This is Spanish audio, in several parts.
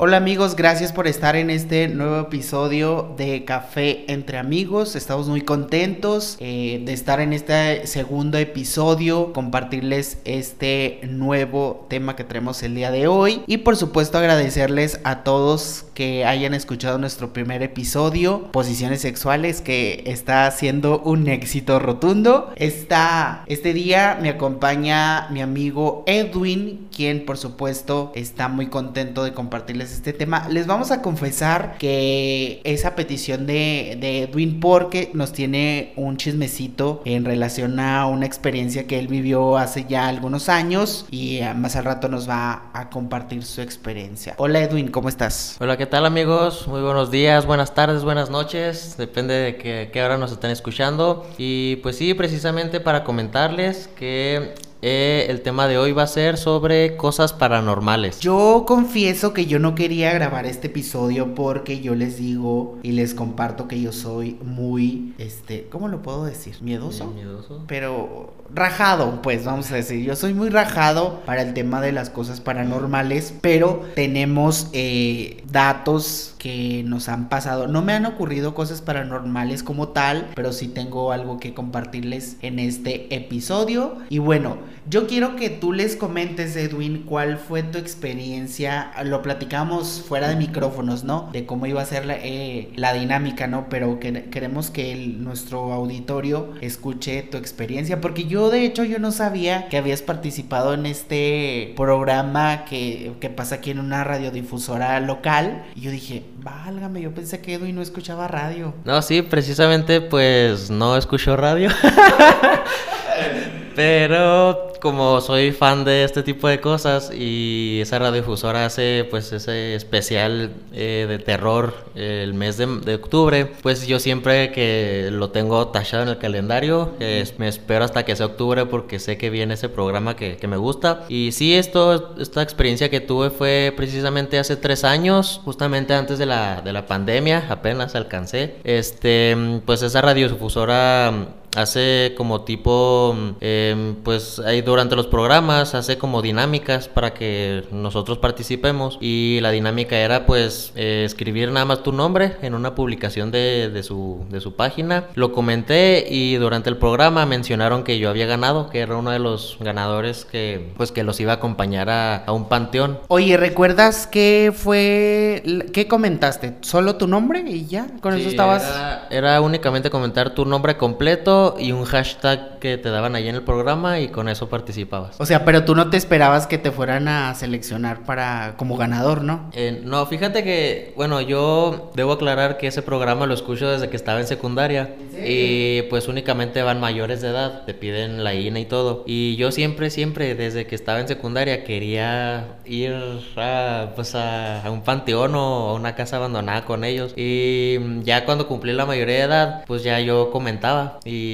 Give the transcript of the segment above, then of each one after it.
Hola amigos, gracias por estar en este nuevo episodio de Café entre amigos. Estamos muy contentos eh, de estar en este segundo episodio, compartirles este nuevo tema que tenemos el día de hoy y por supuesto agradecerles a todos que hayan escuchado nuestro primer episodio, Posiciones Sexuales, que está siendo un éxito rotundo. Esta, este día me acompaña mi amigo Edwin, quien por supuesto está muy contento de compartirles este tema. Les vamos a confesar que esa petición de, Edwin porque nos tiene un chismecito en relación a una experiencia que él vivió hace ya algunos años y eh, más al rato nos va a compartir su experiencia. Hola Edwin, ¿cómo estás? Hola, ¿qué tal amigos? Muy buenos días, buenas tardes, buenas noches, depende de qué, qué hora nos estén escuchando. Y pues sí, precisamente para comentarles que eh, el tema de hoy va a ser sobre cosas paranormales. Yo confieso que yo no quería grabar este episodio porque yo les digo y les comparto que yo soy muy, este, ¿cómo lo puedo decir? ¿Miedoso? miedoso. Pero rajado, pues vamos a decir. Yo soy muy rajado para el tema de las cosas paranormales, pero tenemos eh, datos que nos han pasado. No me han ocurrido cosas paranormales como tal, pero sí tengo algo que compartirles en este episodio. Y bueno, yo quiero que tú les comentes, Edwin, cuál fue tu experiencia. Lo platicamos fuera de micrófonos, ¿no? De cómo iba a ser la, eh, la dinámica, ¿no? Pero que, queremos que nuestro auditorio escuche tu experiencia, porque yo de hecho yo no sabía que habías participado en este programa que, que pasa aquí en una radiodifusora local. Y yo dije, válgame, yo pensé que Edwin no escuchaba radio. No, sí, precisamente pues no escucho radio. Pero como soy fan de este tipo de cosas y esa radiodifusora hace pues ese especial eh, de terror el mes de, de, octubre, pues yo siempre que lo tengo tachado en el calendario, eh, me espero hasta que sea octubre porque sé que viene ese programa que, que me gusta. Y sí, esto, esta experiencia que tuve fue precisamente hace tres años, justamente antes de la, de la pandemia, apenas alcancé. Este, pues esa radiodifusora hace como tipo, eh, pues ahí durante los programas hace como dinámicas para que nosotros participemos y la dinámica era pues eh, escribir nada más tu nombre en una publicación de, de, su, de su página. Lo comenté y durante el programa mencionaron que yo había ganado, que era uno de los ganadores que pues que los iba a acompañar a, a un panteón. Oye, ¿recuerdas qué fue, qué comentaste? ¿Solo tu nombre y ya? Con sí, eso estabas... Era, era únicamente comentar tu nombre completo y un hashtag que te daban ahí en el programa y con eso participabas. O sea, pero tú no te esperabas que te fueran a seleccionar para como ganador, ¿no? Eh, no, fíjate que, bueno, yo debo aclarar que ese programa lo escucho desde que estaba en secundaria y pues únicamente van mayores de edad, te piden la INA y todo. Y yo siempre, siempre, desde que estaba en secundaria quería ir a, pues a, a un panteón o a una casa abandonada con ellos. Y ya cuando cumplí la mayoría de edad, pues ya yo comentaba y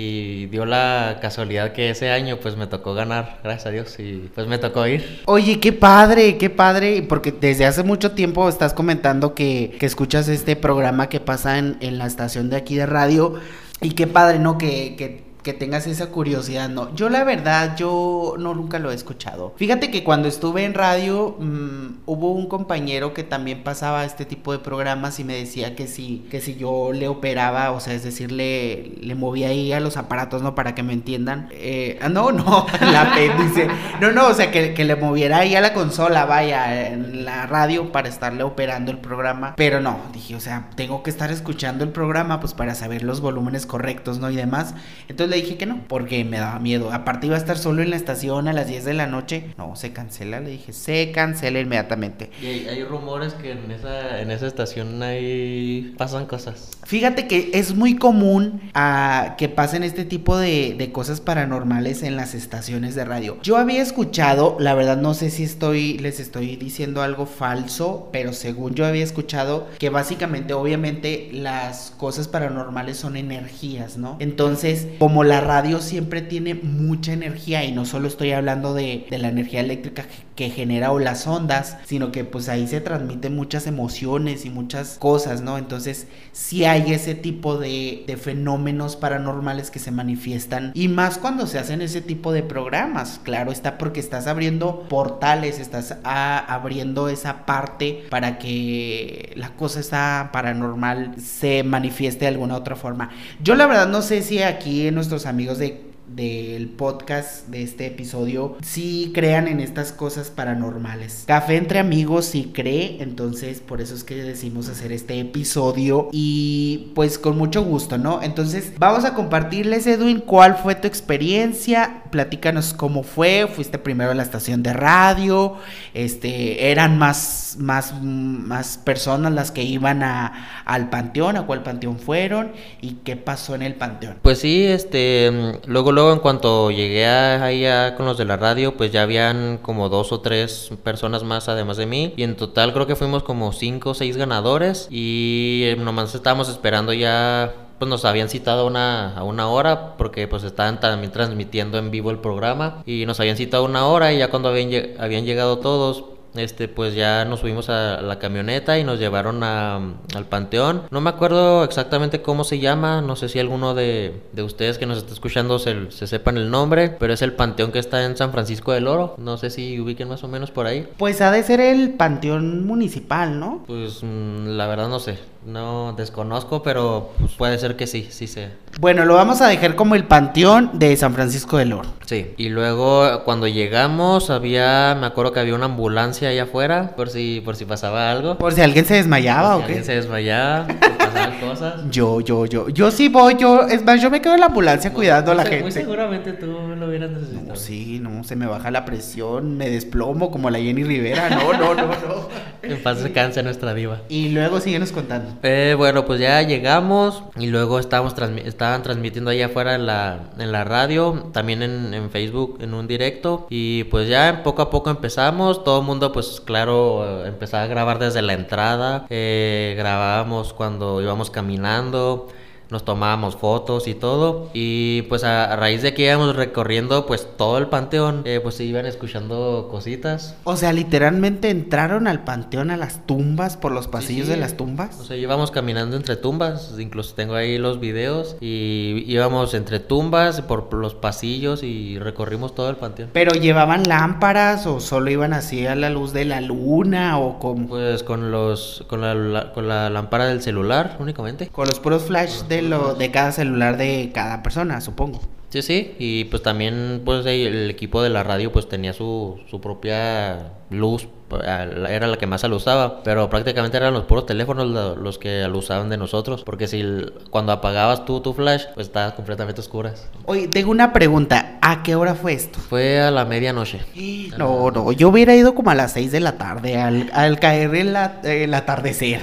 dio la casualidad que ese año pues me tocó ganar, gracias a Dios, y pues me tocó ir. Oye, qué padre, qué padre, porque desde hace mucho tiempo estás comentando que, que escuchas este programa que pasa en, en la estación de aquí de radio. Y qué padre, ¿no? Que, que, tengas esa curiosidad, ¿no? Yo la verdad, yo no nunca lo he escuchado. Fíjate que cuando estuve en radio, mmm, hubo un compañero que también pasaba este tipo de programas y me decía que si, que si yo le operaba, o sea, es decir, le, le movía ahí a los aparatos, ¿no? Para que me entiendan. Eh, ah, no, no, la apéndice. No, no, o sea, que, que le moviera ahí a la consola, vaya, en la radio para estarle operando el programa. Pero no, dije, o sea, tengo que estar escuchando el programa, pues para saber los volúmenes correctos, ¿no? Y demás. Entonces le dije que no, porque me daba miedo. Aparte iba a estar solo en la estación a las 10 de la noche. No, se cancela, le dije, se cancela inmediatamente. Y hay, hay rumores que en esa, en esa estación ahí pasan cosas. Fíjate que es muy común uh, que pasen este tipo de, de, cosas paranormales en las estaciones de radio. Yo había escuchado, la verdad no sé si estoy, les estoy diciendo algo falso, pero según yo había escuchado que básicamente, obviamente, las cosas paranormales son energías, ¿no? Entonces, como la radio siempre tiene mucha energía y no solo estoy hablando de, la energía eléctrica que genera o las ondas, sino que pues ahí se transmiten muchas emociones y muchas cosas, ¿no? Entonces sí hay ese tipo de, fenómenos paranormales que se manifiestan y más cuando se hacen ese tipo de programas, claro está porque estás abriendo portales, estás abriendo esa parte para que la cosa está paranormal se manifieste de alguna otra forma. Yo la verdad no sé si aquí nuestros amigos de del podcast de este episodio si crean en estas cosas paranormales. Café entre amigos sí cree, entonces por eso es que decimos hacer este episodio y pues con mucho gusto, ¿no? Entonces vamos a compartirles Edwin cuál fue tu experiencia, platícanos cómo fue, fuiste primero a la estación de radio, este eran más más más personas las que iban a al panteón, a cuál panteón fueron y qué pasó en el panteón. Pues sí, este luego luego en cuanto llegué ahí con los de la radio, pues ya habían como dos o tres personas más además de mí. Y en total creo que fuimos como cinco o seis ganadores. Y eh, nomás estábamos esperando ya pues nos habían citado a una, a una hora porque pues estaban también transmitiendo en vivo el programa y nos habían citado una hora y ya cuando habían, habían llegado todos este pues ya nos subimos a la camioneta y nos llevaron a, al panteón. No me acuerdo exactamente cómo se llama, no sé si alguno de, de ustedes que nos está escuchando se, se, sepan el nombre, pero es el panteón que está en San Francisco del Oro. No sé si ubiquen más o menos por ahí. Pues ha de ser el panteón municipal, ¿no? Pues mm, la verdad no sé. No desconozco, pero pues, puede ser que sí, sí sé. Bueno, lo vamos a dejar como el panteón de San Francisco del Oro. Sí, y luego cuando llegamos había, me acuerdo que había una ambulancia allá afuera por si por si pasaba algo. Por si alguien se desmayaba o qué. Alguien se desmayaba, pasaban cosas. Yo, yo, yo, yo sí voy, yo, es más, yo me quedo en la ambulancia cuidando a la gente. Muy seguramente tú lo hubieras necesitado. sí, no, se me baja la presión, me desplomo como la Jenny Rivera, no, no, no, no. en paz descanse nuestra diva. Y luego síguenos contando. Eh, bueno, pues ya llegamos y luego estábamos estaban transmitiendo allá afuera en la, en la radio, también en, en, Facebook, en un directo. Y pues ya poco a poco empezamos. Todo el mundo, pues claro, empezaba a grabar desde la entrada. Eh, grabábamos cuando íbamos caminando nos tomábamos fotos y todo. Y pues a, raíz de que íbamos recorriendo pues todo el panteón, eh, pues se iban escuchando cositas. O sea, literalmente entraron al panteón a las tumbas por los pasillos de las tumbas. O sea, íbamos caminando entre tumbas, incluso tengo ahí los videos y íbamos entre tumbas por los pasillos y recorrimos todo el panteón. Pero llevaban lámparas o solo iban así a la luz de la luna o con pues con los con la, con la lámpara del celular únicamente. Con los puros flash de lo de cada celular de cada persona, supongo. Sí, sí, y pues también pues el equipo de la radio pues tenía su, su propia luz era la que más lo usaba, pero prácticamente eran los puros teléfonos los que lo usaban de nosotros, porque si cuando apagabas tú tu flash, pues estabas completamente oscuras. Oye, tengo una pregunta, ¿a qué hora fue esto? Fue a la medianoche. No, no, yo hubiera ido como a las 6 de la tarde, al, caer el, el atardecer.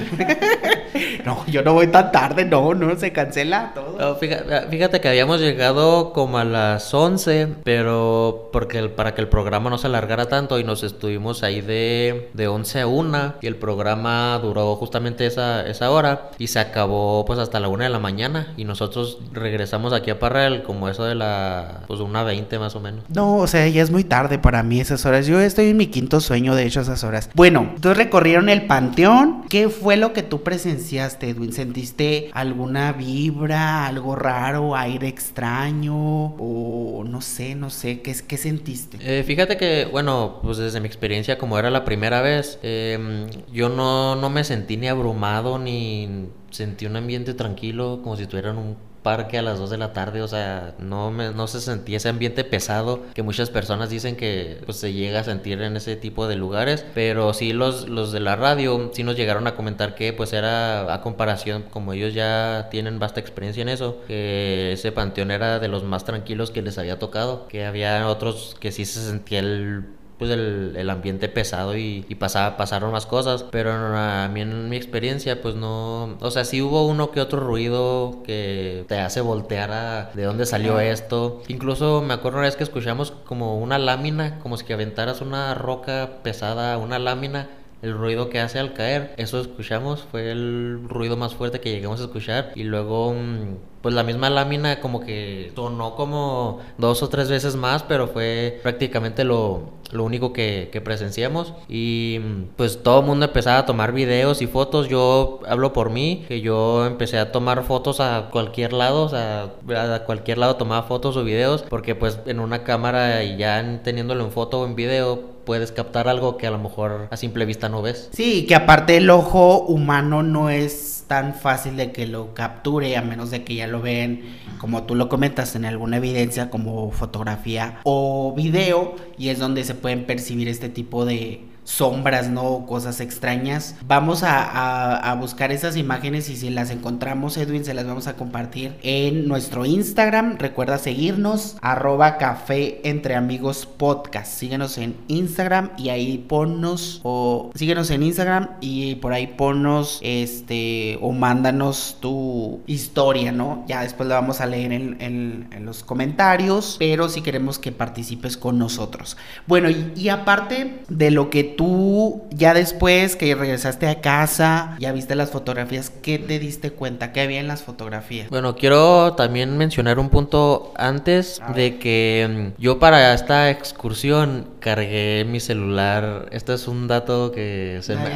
no, yo no voy tan tarde, no, no, se cancela todo. fíjate, fíjate, que habíamos llegado como a las 11, pero porque para que el programa no se alargara tanto y nos estuvimos ahí de de, 11 a 1 y el programa duró justamente esa, esa hora y se acabó pues hasta la 1 de la mañana y nosotros regresamos aquí a Parral como eso de la pues una 20 más o menos. No, o sea, ya es muy tarde para mí esas horas. Yo estoy en mi quinto sueño de hecho esas horas. Bueno, entonces recorrieron el panteón. ¿Qué fue lo que tú presenciaste, Edwin? ¿Sentiste alguna vibra, algo raro, aire extraño o no sé, no sé, qué, qué sentiste? Eh, fíjate que, bueno, pues desde mi experiencia como era la primera vez, em, yo no, no me sentí ni abrumado ni sentí un ambiente tranquilo, como si estuviera en un parque a las 2 de la tarde, o sea, no, me, no se sentía ese ambiente pesado que muchas personas dicen que pues, se llega a sentir en ese tipo de lugares, pero sí los, los de la radio sí nos llegaron a comentar que pues era a comparación, como ellos ya tienen vasta experiencia en eso, que ese panteón era de los más tranquilos que les había tocado, que había otros que sí se sentía el pues el, el ambiente pesado y, y pasaba, pasaron más cosas, pero a mí en mi experiencia pues no, o sea, sí hubo uno que otro ruido que te hace voltear a de dónde salió esto. Incluso me acuerdo una vez que escuchamos como una lámina, como si que aventaras una roca pesada, una lámina el ruido que hace al caer. Eso escuchamos, fue el ruido más fuerte que llegamos a escuchar. Y luego, mm, pues la misma lámina como que sonó como dos o tres veces más, pero fue prácticamente lo, lo único que, que, presenciamos. Y mm, pues todo el mundo empezaba a tomar videos y fotos. Yo hablo por mí, que yo empecé a tomar fotos a cualquier lado, o sea, a cualquier lado tomaba fotos o videos, porque pues en una cámara y ya teniéndolo en foto o en video puedes captar algo que a lo mejor a simple vista no ves. Sí, que aparte el ojo humano no es tan fácil de que lo capture a menos de que ya lo ven, como tú lo comentas, en alguna evidencia como fotografía o video y es donde se pueden percibir este tipo de, sombras, ¿no? Cosas extrañas. Vamos a, buscar esas imágenes y si las encontramos, Edwin, se las vamos a compartir en nuestro Instagram. Recuerda seguirnos, arroba café entre amigos podcast. Síguenos en Instagram y ahí ponnos, o síguenos en Instagram y por ahí ponnos, este, o mándanos tu historia, ¿no? Ya después la vamos a leer en, en, los comentarios, pero si queremos que participes con nosotros. Bueno, y aparte de lo que tú ya después que regresaste a casa, ya viste las fotografías, ¿qué te diste cuenta? ¿Qué había en las fotografías? Bueno, quiero también mencionar un punto antes de que mm, yo para esta excursión cargué mi celular. Este es un dato que se me...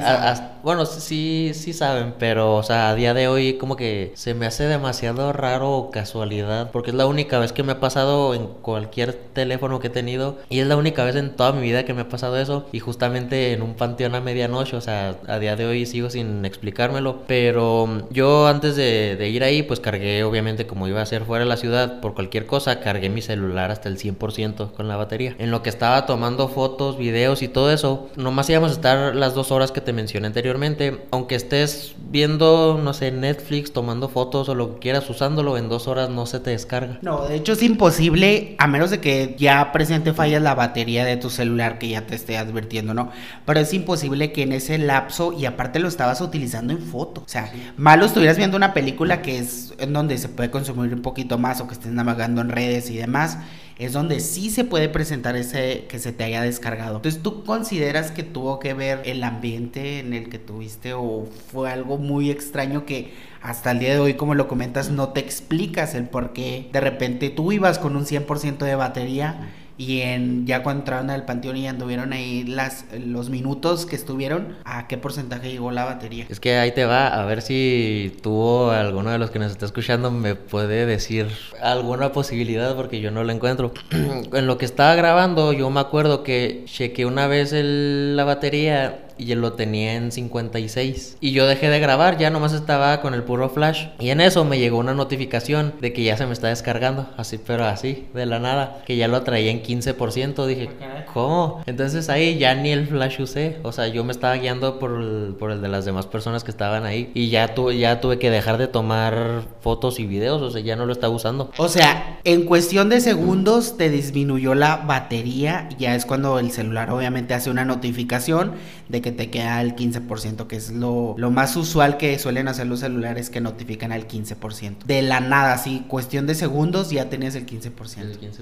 bueno, sí, sí saben, pero o sea, a día de hoy como que se me hace demasiado raro casualidad, porque es la única vez que me ha pasado en cualquier teléfono que he tenido y es la única vez en toda mi vida que me ha pasado eso y justamente en un panteón a medianoche, o sea, a día de hoy sigo sin explicármelo, pero mm, yo antes de, ir ahí, pues cargué, obviamente, como iba a ser fuera de la ciudad, por cualquier cosa, cargué mi celular hasta el 100% con la batería. En lo que estaba tomando fotos, videos y todo eso, nomás íbamos a estar las dos horas que te mencioné anteriormente, aunque estés viendo, no sé, Netflix, tomando fotos o lo que quieras, usándolo, en dos horas no se te descarga. No, de hecho es imposible, a menos de que ya presente fallas la batería de tu celular que ya te esté advirtiendo, ¿no? Pero es imposible que en ese lapso, y aparte lo estabas utilizando en foto, o sea, malo estuvieras viendo una película que es en donde se puede consumir un poquito más o que estés navegando en redes y demás, es donde sí se puede presentar ese que se te haya descargado. Entonces, ¿tú consideras que tuvo que ver el ambiente en el que tuviste o fue algo muy extraño que hasta el día de hoy, como lo comentas, no te explicas el por qué de repente tú ibas con un 100% de batería? Y en ya cuando entraron al panteón y anduvieron ahí las los minutos que estuvieron, ¿a qué porcentaje llegó la batería? Es que ahí te va, a ver si tú alguno de los que nos está escuchando me puede decir alguna posibilidad porque yo no la encuentro. en lo que estaba grabando, yo me acuerdo que chequeé una vez la batería y lo tenía en 56. Y yo dejé de grabar, ya nomás estaba con el puro flash. Y en eso me llegó una notificación de que ya se me está descargando, así, pero así, de la nada, que ya lo traía en 15%. Dije, ¿cómo? Entonces ahí ya ni el flash usé, o sea, yo me estaba guiando por el, por el de las demás personas que estaban ahí. Y ya, ya tuve que dejar de tomar fotos y videos, o sea, ya no lo estaba usando. O sea, en cuestión de segundos te disminuyó la batería, ya es cuando el celular obviamente hace una notificación de que te queda el 15%, que es lo, lo más usual que suelen hacer los celulares que notifican al 15%. De la nada, así, cuestión de segundos ya tenías el 15%. El 15%.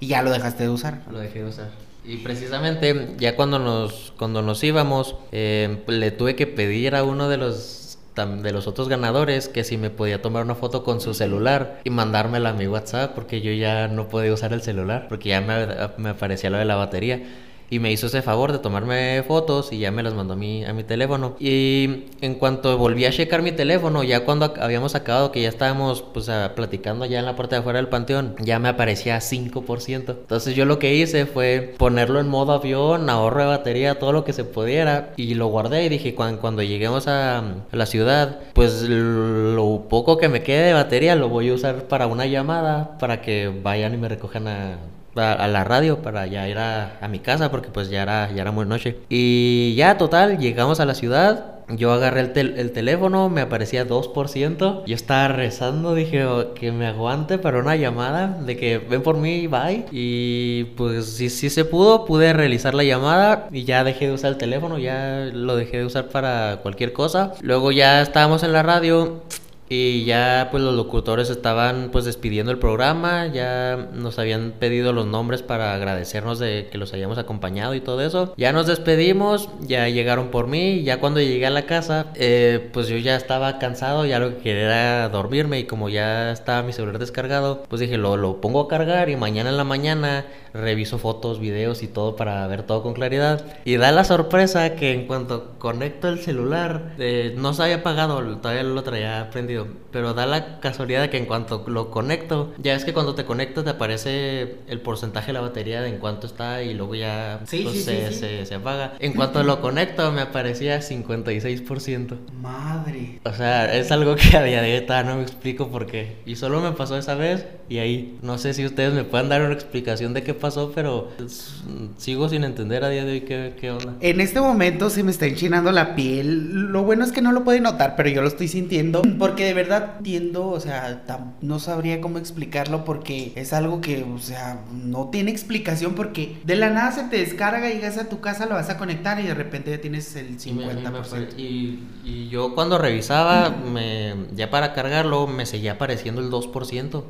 Y ya lo dejaste de usar. Lo dejé de usar. Y precisamente ya cuando nos, cuando nos íbamos, eh, le tuve que pedir a uno de los de los otros ganadores que si me podía tomar una foto con su celular y mandármela a mi WhatsApp porque yo ya no podía usar el celular porque ya me, me aparecía lo de la batería y me hizo ese favor de tomarme fotos y ya me las mandó a mi, a mi teléfono. Y en cuanto volví a checar mi teléfono, ya cuando habíamos acabado, que ya estábamos pues platicando ya en la puerta de afuera del panteón, ya me aparecía 5%. Entonces yo lo que hice fue ponerlo en modo avión, ahorro de batería, todo lo que se pudiera y lo guardé y dije cuando, cuando lleguemos a, a la ciudad, pues lo poco que me quede de batería lo voy a usar para una llamada para que vayan y me recojan a a, la radio para ya ir a, mi casa porque pues ya era, ya era muy noche. Y ya total, llegamos a la ciudad. Yo agarré el, el teléfono, me aparecía 2%. Yo estaba rezando, dije oh, que me aguante para una llamada de que ven por mí, bye. Y pues si sí se pudo, pude realizar la llamada y ya dejé de usar el teléfono, ya lo dejé de usar para cualquier cosa. Luego ya estábamos en la radio Y ya pues los locutores estaban pues despidiendo el programa, ya nos habían pedido los nombres para agradecernos de que los hayamos acompañado y todo eso. Ya nos despedimos, ya llegaron por mí, ya cuando llegué a la casa eh, pues yo ya estaba cansado, ya lo que quería era dormirme y como ya estaba mi celular descargado, pues dije lo, lo pongo a cargar y mañana en la mañana reviso fotos, videos y todo para ver todo con claridad. Y da la sorpresa que en cuanto conecto el celular, eh, no se había apagado, todavía lo traía prendido, pero da la casualidad de que en cuanto lo conecto, ya es que cuando te conectas te aparece el porcentaje de la batería de en cuánto está y luego ya pues, se, se, apaga. En cuanto lo conecto me aparecía 56%. Madre. O sea, es algo que a día de hoy no me explico por qué. Y solo me pasó esa vez y ahí no sé si ustedes me pueden dar una explicación de qué pasó, pero sigo sin entender a día de hoy qué, qué, onda. En este momento se me está enchinando la piel. Lo bueno es que no lo puede notar, pero yo lo estoy sintiendo. Porque de verdad entiendo, o sea, no sabría cómo explicarlo porque es algo que, o sea, no tiene explicación porque de la nada se te descarga, llegas a tu casa, lo vas a conectar y de repente ya tienes el 50%. Y, y yo cuando revisaba, me, ya para cargarlo, me seguía apareciendo el 2%.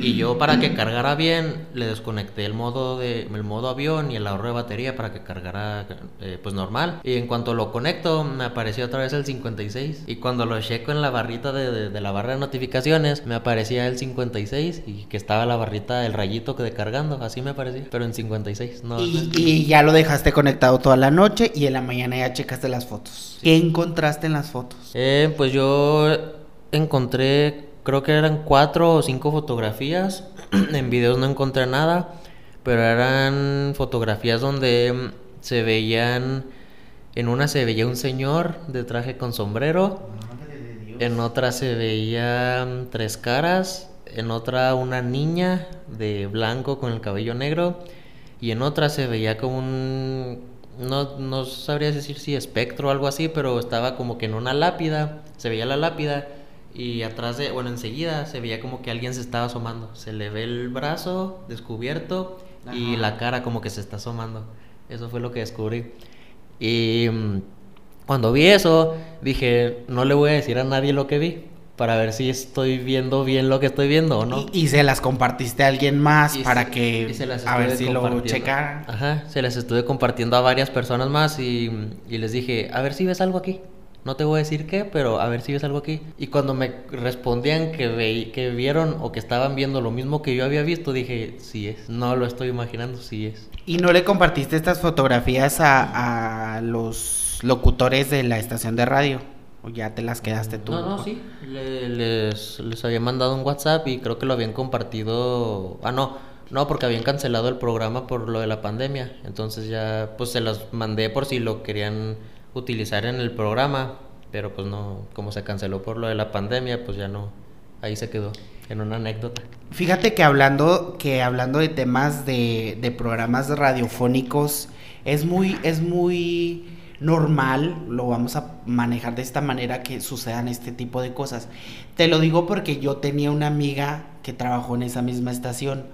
Y yo para que cargara bien le desconecté el modo de el modo avión y el ahorro de batería para que cargara eh, pues normal. Y en cuanto lo conecto me apareció otra vez el 56 y cuando lo checo en la barrita de, de, la barra de notificaciones me aparecía el 56 y que estaba la barrita el rayito que de cargando, así me aparecía, pero en 56. No, y, ya lo dejaste conectado toda la noche y en la mañana ya checaste las fotos. ¿Qué encontraste en las fotos? Eh, pues yo encontré creo que eran cuatro o cinco fotografías. en videos no encontré nada, pero eran fotografías donde mm, se veían, en una se veía un señor de traje con sombrero, en otra se veían tres caras, en otra una niña de blanco con el cabello negro y en otra se veía como un no, no sabría decir si espectro o algo así, pero estaba como que en una lápida, se veía la lápida y atrás de, bueno, enseguida se veía como que alguien se estaba asomando. Se le ve el brazo descubierto y la cara como que se está asomando. Eso fue lo que descubrí. Y mm, cuando vi eso, dije, no le voy a decir a nadie lo que vi para ver si estoy viendo bien lo que estoy viendo o no. Y, se las compartiste a alguien más para que a ver si lo checara. Ajá, se las estuve compartiendo a varias personas más y, y les dije, a ver si ves algo aquí. No te voy a decir qué, pero a ver si ves algo aquí. Y cuando me respondían que, ve, que vieron o que estaban viendo lo mismo que yo había visto, dije, sí es. No lo estoy imaginando, sí es. ¿Y no le compartiste estas fotografías a, los locutores de la estación de radio? ¿O ya te las quedaste tú? No, no, sí. les, les había mandado un WhatsApp y creo que lo habían compartido. Ah, no. No, porque habían cancelado el programa por lo de la pandemia. Entonces ya, pues se los mandé por si lo querían utilizar en el programa, pero pues no, como se canceló por lo de la pandemia, pues ya no, ahí se quedó en una anécdota. Fíjate que hablando, que hablando de temas de, de programas radiofónicos, es muy, es muy normal, lo vamos a manejar de esta manera que sucedan este tipo de cosas. Te lo digo porque yo tenía una amiga que trabajó en esa misma estación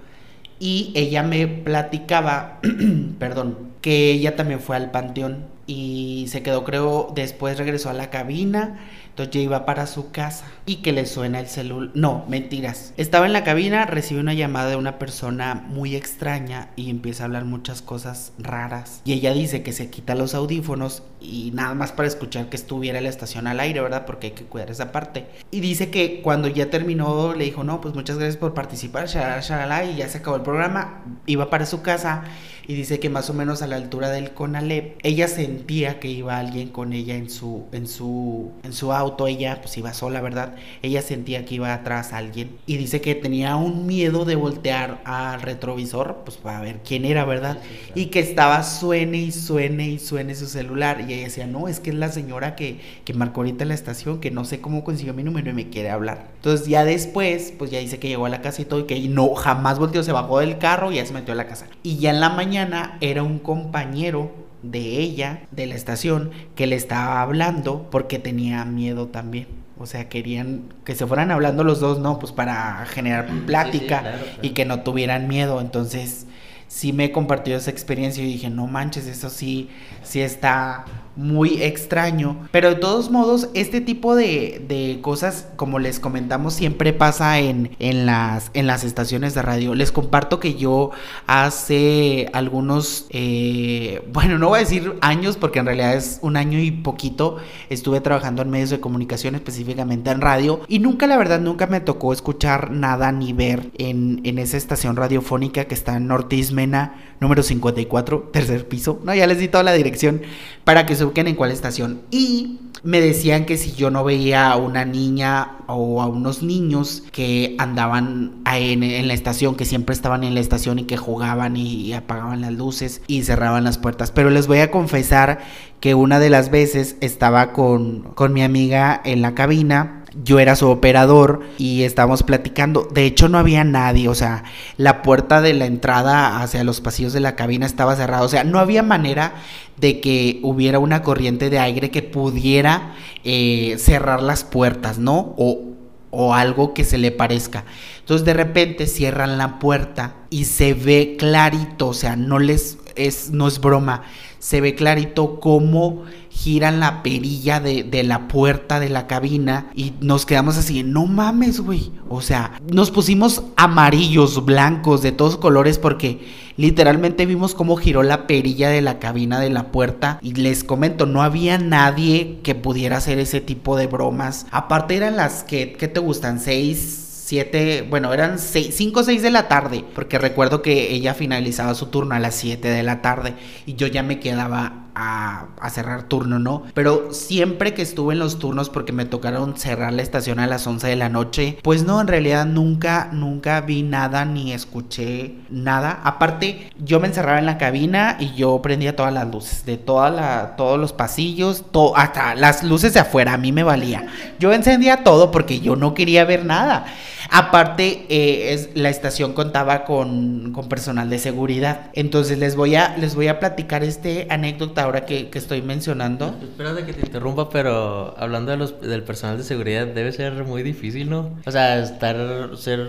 y ella me platicaba, perdón, que ella también fue al panteón y se quedó, creo, después regresó a la cabina, entonces ya iba para su casa y que le suena el celular. No, mentiras. Estaba en la cabina, recibe una llamada de una persona muy extraña y empieza a hablar muchas cosas raras. Y ella dice que se quita los audífonos y nada más para escuchar que estuviera la estación al aire, ¿verdad? Porque hay que cuidar esa parte. Y dice que cuando ya terminó, le dijo, no, pues muchas gracias por participar, shalala, y ya se acabó el programa. Iba para su casa y dice que más o menos a la altura del Conalep, ella sentía que iba alguien con ella en su, en su, en su auto, ella pues iba sola, ¿verdad? Ella sentía que iba atrás alguien y dice que tenía un miedo de voltear al retrovisor, pues para ver quién era, ¿verdad? Y que estaba suene y suene y suene su celular y ella decía, no, es que es la señora que, que marcó ahorita la estación, que no sé cómo consiguió mi número y me quiere hablar. Entonces ya después, pues ya dice que llegó a la casa y todo y que no, jamás volteó, se bajó del carro y ya se metió a la casa. Y ya en la mañana era un compañero de ella, de la estación, que le estaba hablando porque tenía miedo también. O sea, querían que se fueran hablando los dos, ¿no? Pues para generar plática y que no tuvieran miedo. Entonces, sí me compartió esa experiencia y dije, no manches, eso sí, sí está muy extraño. Pero de todos modos, este tipo de, de cosas, como les comentamos, siempre pasa en, en, las, en las estaciones de radio. Les comparto que yo hace algunos, eh, bueno, no voy a decir años, porque en realidad es un año y poquito, estuve trabajando en medios de comunicación, específicamente en radio, y nunca, la verdad, nunca me tocó escuchar nada ni ver en, en esa estación radiofónica que está en Norte Ismena, número 54, tercer piso. No, ya les di toda la dirección para que se busquen en cuál estación. Y me decían que si yo no veía a una niña o a unos niños que andaban en, la estación, que siempre estaban en la estación y que jugaban y, y apagaban las luces y cerraban las puertas. Pero les voy a confesar que una de las veces estaba con, con mi amiga en la cabina yo era su operador y estábamos platicando. De hecho, no había nadie, o sea, la puerta de la entrada hacia los pasillos de la cabina estaba cerrada, o sea, no había manera de que hubiera una corriente de aire que pudiera eh, cerrar las puertas, ¿no? O, o algo que se le parezca. Entonces de repente cierran la puerta y se ve clarito, o sea, no les es no es broma, se ve clarito cómo giran la perilla de, de, la puerta de la cabina y nos quedamos así, no mames, güey. O sea, nos pusimos amarillos, blancos, de todos colores porque literalmente vimos cómo giró la perilla de la cabina de la puerta y les comento, no había nadie que pudiera hacer ese tipo de bromas. Aparte eran las que, ¿qué te gustan? Seis 7, bueno, eran 5 o 6 de la tarde, porque recuerdo que ella finalizaba su turno a las 7 de la tarde y yo ya me quedaba a, a, cerrar turno, ¿no? Pero siempre que estuve en los turnos, porque me tocaron cerrar la estación a las 11 de la noche, pues no, en realidad nunca, nunca vi nada ni escuché nada. Aparte, yo me encerraba en la cabina y yo prendía todas las luces, de toda la, todos los pasillos, to, hasta las luces de afuera, a mí me valía. Yo encendía todo porque yo no quería ver nada. Aparte, eh, es, la estación contaba con, con, personal de seguridad. Entonces les voy a, les voy a platicar este anécdota ahora que, que estoy mencionando. Espérate que te interrumpa, pero hablando de los, del personal de seguridad, debe ser muy difícil, ¿no? O sea, estar, ser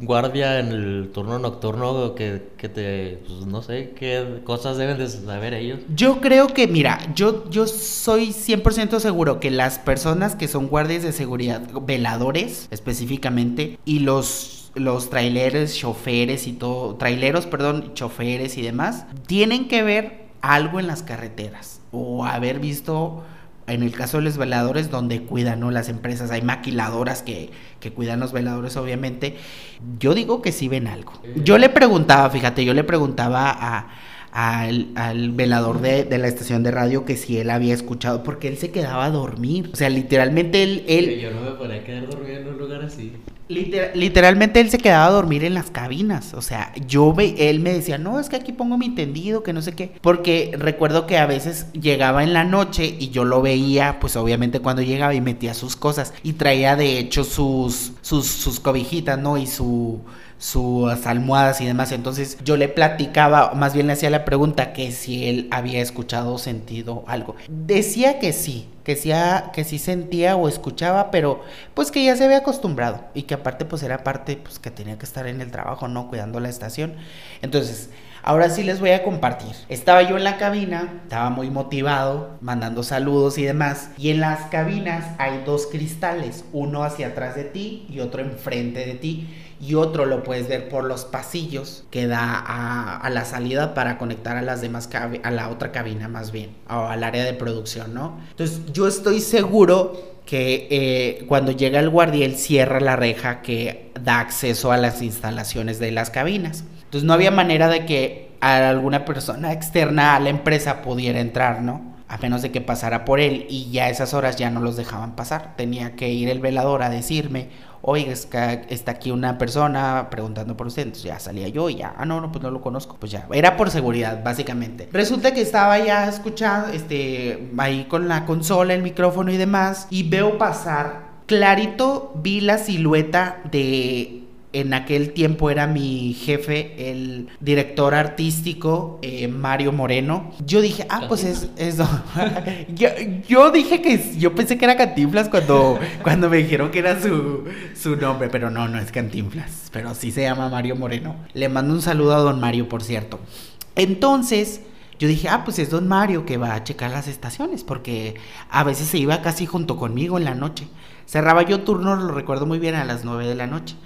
guardia en el turno nocturno, que, que te, pues, no sé, qué cosas deben de saber ellos. Yo creo que, mira, yo, yo soy 100% seguro que las personas que son guardias de seguridad, veladores específicamente, y los los choferes y todo, traileros, perdón, choferes y demás, tienen que ver algo en las carreteras o haber visto en el caso de los veladores donde cuidan ¿no? las empresas, hay maquiladoras que, que, cuidan los veladores obviamente, yo digo que sí ven algo. Yo le preguntaba, fíjate, yo le preguntaba a, a al, al, velador de, de, la estación de radio que si él había escuchado, porque él se quedaba a dormir, o sea, literalmente él... él yo no me podría quedar dormido en un lugar así. Liter literalmente él se quedaba a dormir en las cabinas. O sea, yo él me decía, no, es que aquí pongo mi tendido, que no sé qué. Porque recuerdo que a veces llegaba en la noche y yo lo veía, pues obviamente cuando llegaba y metía sus cosas. Y traía de hecho sus, sus, sus cobijitas, ¿no? Y su sus almohadas y demás. Entonces yo le platicaba, más bien le hacía la pregunta que si él había escuchado o sentido algo. Decía que sí, que sí, que sí sentía o escuchaba, pero pues que ya se había acostumbrado y que aparte pues era parte pues que tenía que estar en el trabajo, ¿no? Cuidando la estación. Entonces... Ahora sí les voy a compartir. Estaba yo en la cabina, estaba muy motivado, mandando saludos y demás. Y en las cabinas hay dos cristales, uno hacia atrás de ti y otro enfrente de ti y otro lo puedes ver por los pasillos que da a, la salida para conectar a las demás a la otra cabina más bien o al área de producción, ¿no? Entonces yo estoy seguro que eh, cuando llega el guardia él cierra la reja que da acceso a las instalaciones de las cabinas. Entonces no había manera de que alguna persona externa a la empresa pudiera entrar, ¿no? A menos de que pasara por él y ya esas horas ya no los dejaban pasar. Tenía que ir el velador a decirme, oiga, está aquí una persona preguntando por usted, entonces ya salía yo y ya, ah, no, no, pues no lo conozco, pues ya, era por seguridad, básicamente. Resulta que estaba ya escuchando, este, ahí con la consola, el micrófono y demás, y veo pasar, clarito vi la silueta de en aquel tiempo era mi jefe, el director artístico eh, Mario Moreno. Yo dije, ah, pues es eso. yo, yo, dije que yo pensé que era Cantinflas cuando, cuando me dijeron que era su, su nombre, pero no, no es Cantinflas, pero sí se llama Mario Moreno. Le mando un saludo a don Mario, por cierto. Entonces, yo dije, ah, pues es don Mario que va a checar las estaciones, porque a veces se iba casi junto conmigo en la noche. Cerraba yo turno, lo recuerdo muy bien, a las 9 de la noche.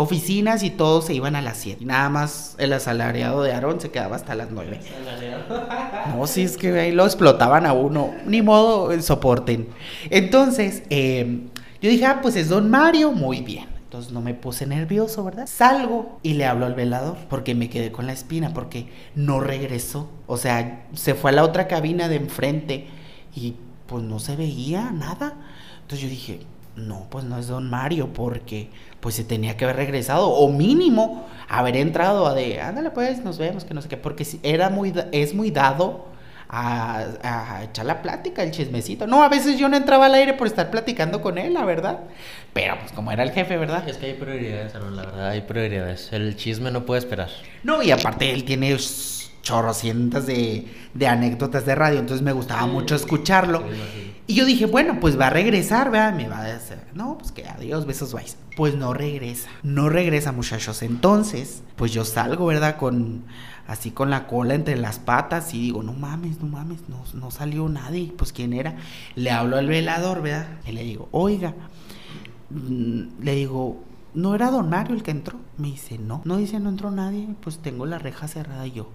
Oficinas y todos se iban a las 7. Nada más el asalariado de Aarón se quedaba hasta las 9. No, sí, es que ahí lo explotaban a uno. Ni modo, eh, soporten. Entonces, eh, yo dije, ah, pues es don Mario, muy bien. Entonces no me puse nervioso, ¿verdad? Salgo y le hablo al velador porque me quedé con la espina, porque no regresó. O sea, se fue a la otra cabina de enfrente y pues no se veía nada. Entonces yo dije, no, pues no es don Mario porque pues se tenía que haber regresado o mínimo haber entrado a de, ándale pues, nos vemos, que no sé qué, porque era muy, es muy dado a, echar la plática, el chismecito. No, a veces yo no entraba al aire por estar platicando con él, la verdad. Pero pues como era el jefe, ¿verdad? Es que hay prioridades, la verdad, hay prioridades. El chisme no puede esperar. No, y aparte él tiene chorrocientas de, de anécdotas de radio, entonces me gustaba mucho escucharlo. y yo dije, bueno, pues va a regresar, ¿verdad? Me va a decir, no, pues que adiós, besos, vais. Pues no regresa, no regresa, muchachos. Entonces, pues yo salgo, ¿verdad? Con así con la cola entre las patas y digo, no mames, no mames, no, no salió nadie. Pues quién era. Le hablo al velador, ¿verdad? Y le digo, oiga, mm, le digo, ¿no era don Mario el que entró? Me dice, no, no dice, no entró nadie, pues tengo la reja cerrada y yo.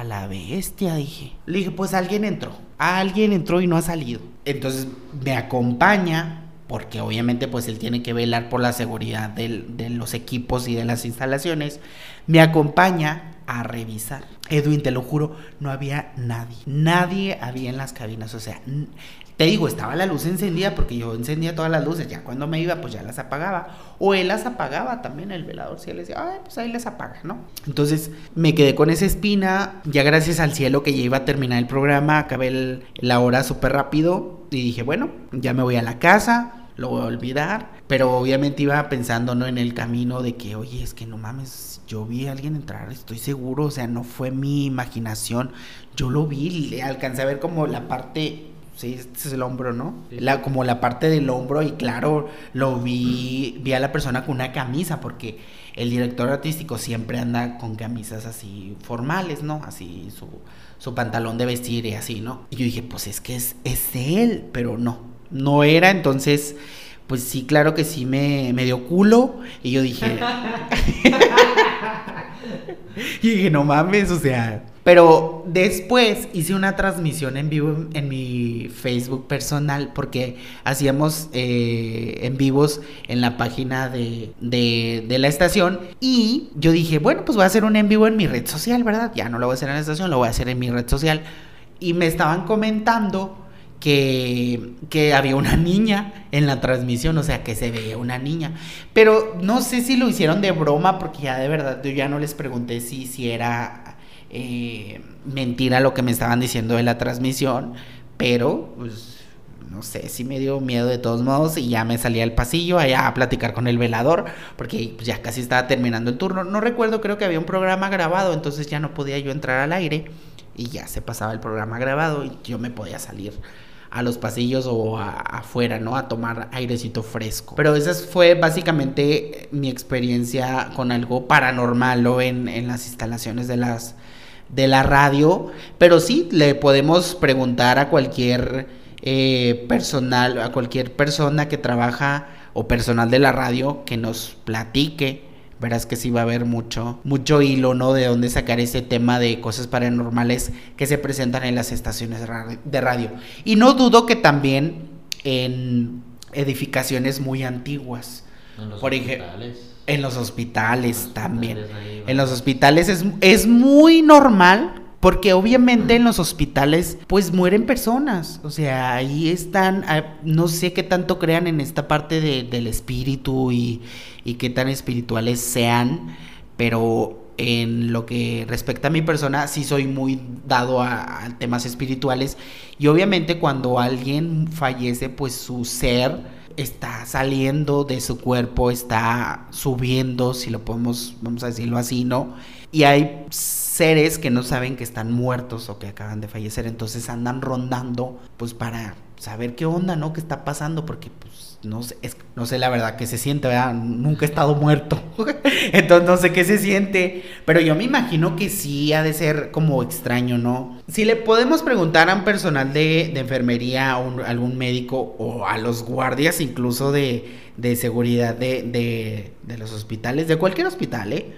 A la bestia, dije. Le dije, pues alguien entró. Alguien entró y no ha salido. Entonces me acompaña, porque obviamente pues él tiene que velar por la seguridad de los equipos y de las instalaciones. Me acompaña a revisar. Edwin, te lo juro, no había nadie. Nadie había en las cabinas. O sea, te digo, estaba la luz encendida porque yo encendía todas las luces. Ya cuando me iba, pues ya las apagaba. O él las apagaba también, el velador. Si él decía, ay, pues ahí las apaga, ¿no? Entonces me quedé con esa espina. Ya gracias al cielo que ya iba a terminar el programa, acabé la hora súper rápido. Y dije, bueno, ya me voy a la casa lo voy a olvidar. Pero obviamente iba pensando ¿no? en el camino de que, oye, es que no mames, yo vi a alguien entrar, estoy seguro, o sea, no fue mi imaginación, yo lo vi, le alcancé a ver como la parte Sí, este es el hombro, ¿no? La, como la parte del hombro y claro, lo vi, vi a la persona con una camisa porque el director artístico siempre anda con camisas así formales, ¿no? Así su, su pantalón de vestir y así, ¿no? Y yo dije, pues es que es, es él, pero no, no era, entonces, pues sí, claro que sí me, me dio culo. Y yo dije. y dije, no mames, o sea. Pero después hice una transmisión en vivo en, mi Facebook personal porque hacíamos eh, en vivos en la página de, de, de, la estación y yo dije, bueno, pues voy a hacer un en vivo en mi red social, ¿verdad? Ya no lo voy a hacer en la estación, lo voy a hacer en mi red social. Y me estaban comentando que, que, había una niña en la transmisión, o sea, que se veía una niña. Pero no sé si lo hicieron de broma, porque ya de verdad yo ya no les pregunté si, si era eh, mentira lo que me estaban diciendo de la transmisión, pero pues no sé, si me dio miedo de todos modos y ya me salí al pasillo allá a platicar con el velador, porque pues, ya casi estaba terminando el turno. No recuerdo, creo que había un programa grabado, entonces ya no podía yo entrar al aire y ya se pasaba el programa grabado y yo me podía salir a los pasillos o afuera, ¿no? A tomar airecito fresco. Pero esa fue básicamente mi experiencia con algo paranormal o en, en las instalaciones de las de la radio. Pero sí, le podemos preguntar a cualquier eh, personal, a cualquier persona que trabaja o personal de la radio que nos platique verás que sí va a haber mucho, mucho hilo, ¿no? De dónde sacar ese tema de cosas paranormales que se presentan en las estaciones de radio. Y no dudo que también en edificaciones muy antiguas. En los Por hospitales. En los hospitales también. en los hospitales es, es muy normal porque obviamente en los hospitales pues mueren personas, o sea, ahí están, ah, no sé qué tanto crean en esta parte del espíritu y, y qué tan espirituales sean, pero en lo que respecta a mi persona, sí soy muy dado a, temas espirituales y obviamente cuando alguien fallece, pues su ser está saliendo de su cuerpo, está subiendo, si lo podemos, vamos a decirlo así, ¿no? y hay seres que no saben que están muertos o que acaban de fallecer, entonces andan rondando pues para saber qué onda, ¿no? ¿Qué está pasando? Porque pues no sé, no sé la verdad qué se siente, ¿verdad? Nunca he estado muerto. Entonces no sé qué se siente. Pero yo me imagino que sí ha de ser como extraño, ¿no? Si le podemos preguntar a un personal de, enfermería, o algún médico, o a los guardias incluso de, seguridad de, de, los hospitales, de cualquier hospital, ¿eh?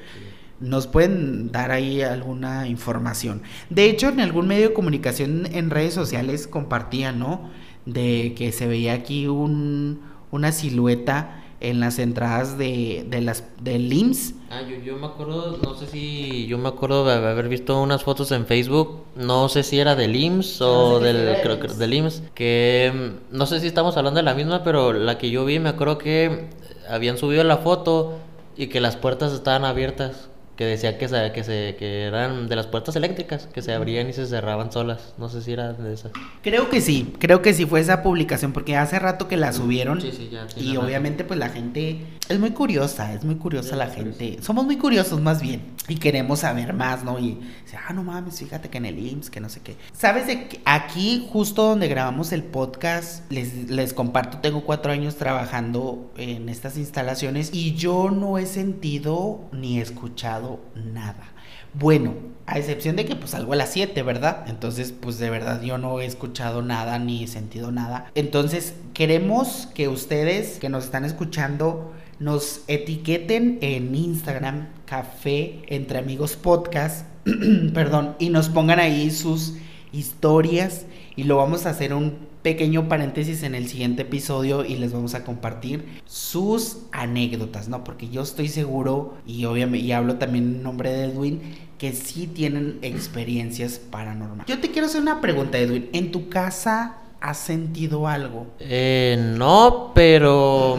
Nos pueden dar ahí alguna información. De hecho, en algún medio de comunicación en redes sociales compartían, ¿no? De que se veía aquí un, una silueta en las entradas de, de las del IMSS. Ah, yo, yo, me acuerdo, no sé si yo me acuerdo de haber visto unas fotos en Facebook, no sé si era del IMSS o del creo que del IMSS, que mm, no sé si estamos hablando de la misma, pero la que yo vi me acuerdo que habían subido la foto y que las puertas estaban abiertas que decía que, se, que, se, que eran de las puertas eléctricas, que se abrían y se cerraban solas. No sé si era de esas. Creo que sí, creo que sí fue esa publicación, porque hace rato que la subieron. Sí, sí, ya, y obviamente pues la gente es muy curiosa, es muy curiosa la gente. Somos muy curiosos más bien y queremos saber más, ¿no? Y dice, ah, no mames, fíjate que en el IMSS, que no sé qué. ¿Sabes de que aquí, justo donde grabamos el podcast, les, les comparto, tengo cuatro años trabajando en estas instalaciones y yo no he sentido ni escuchado nada. Bueno, a excepción de que pues salgo a las 7, ¿verdad? Entonces, pues de verdad yo no he escuchado nada ni he sentido nada. Entonces, queremos que ustedes que nos están escuchando nos etiqueten en Instagram Café Entre Amigos Podcast, perdón, y nos pongan ahí sus historias y lo vamos a hacer un pequeño paréntesis en el siguiente episodio y les vamos a compartir sus anécdotas, ¿no? Porque yo estoy seguro, y obviamente, y hablo también en nombre de Edwin, que sí tienen experiencias paranormales. Yo te quiero hacer una pregunta, Edwin. ¿En tu casa has sentido algo? Eh, no, pero...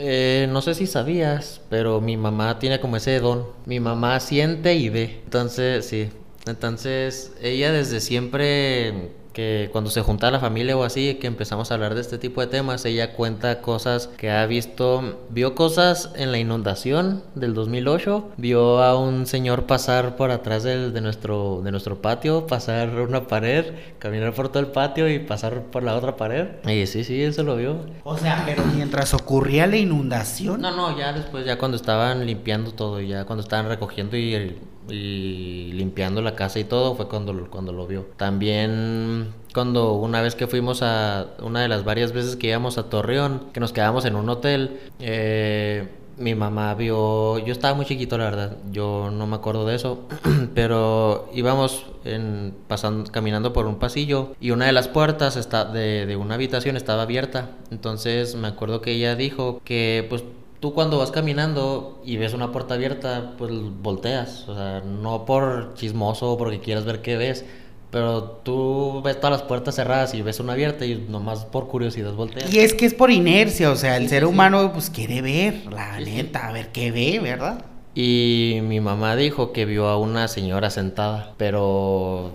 Eh, no sé si sabías, pero mi mamá tiene como ese don. Mi mamá siente y ve. Entonces, sí. Entonces, ella desde siempre que cuando se junta la familia o así, que empezamos a hablar de este tipo de temas, ella cuenta cosas que ha visto, vio cosas en la inundación del 2008, vio a un señor pasar por atrás del, de, nuestro, de nuestro patio, pasar una pared, caminar por todo el patio y pasar por la otra pared. Y sí, sí, eso lo vio. O sea, pero mientras ocurría la inundación. No, no, ya después, ya cuando estaban limpiando todo, ya cuando estaban recogiendo y y limpiando la casa y todo fue cuando, cuando lo vio. También cuando una vez que fuimos a una de las varias veces que íbamos a Torreón, que nos quedamos en un hotel, eh, mi mamá vio, yo estaba muy chiquito la verdad, yo no me acuerdo de eso, pero íbamos en, pasando, caminando por un pasillo y una de las puertas está, de, de una habitación estaba abierta, entonces me acuerdo que ella dijo que pues tú cuando vas caminando y ves una puerta abierta, pues volteas. O sea, no por chismoso o porque quieras ver qué ves. Pero tú ves todas las puertas cerradas y ves una abierta y nomás por curiosidad volteas. Y es que es por inercia, o sea, el ser humano pues quiere ver, la neta, a ver qué ve, ¿verdad? Y mi mamá dijo que vio a una señora sentada, pero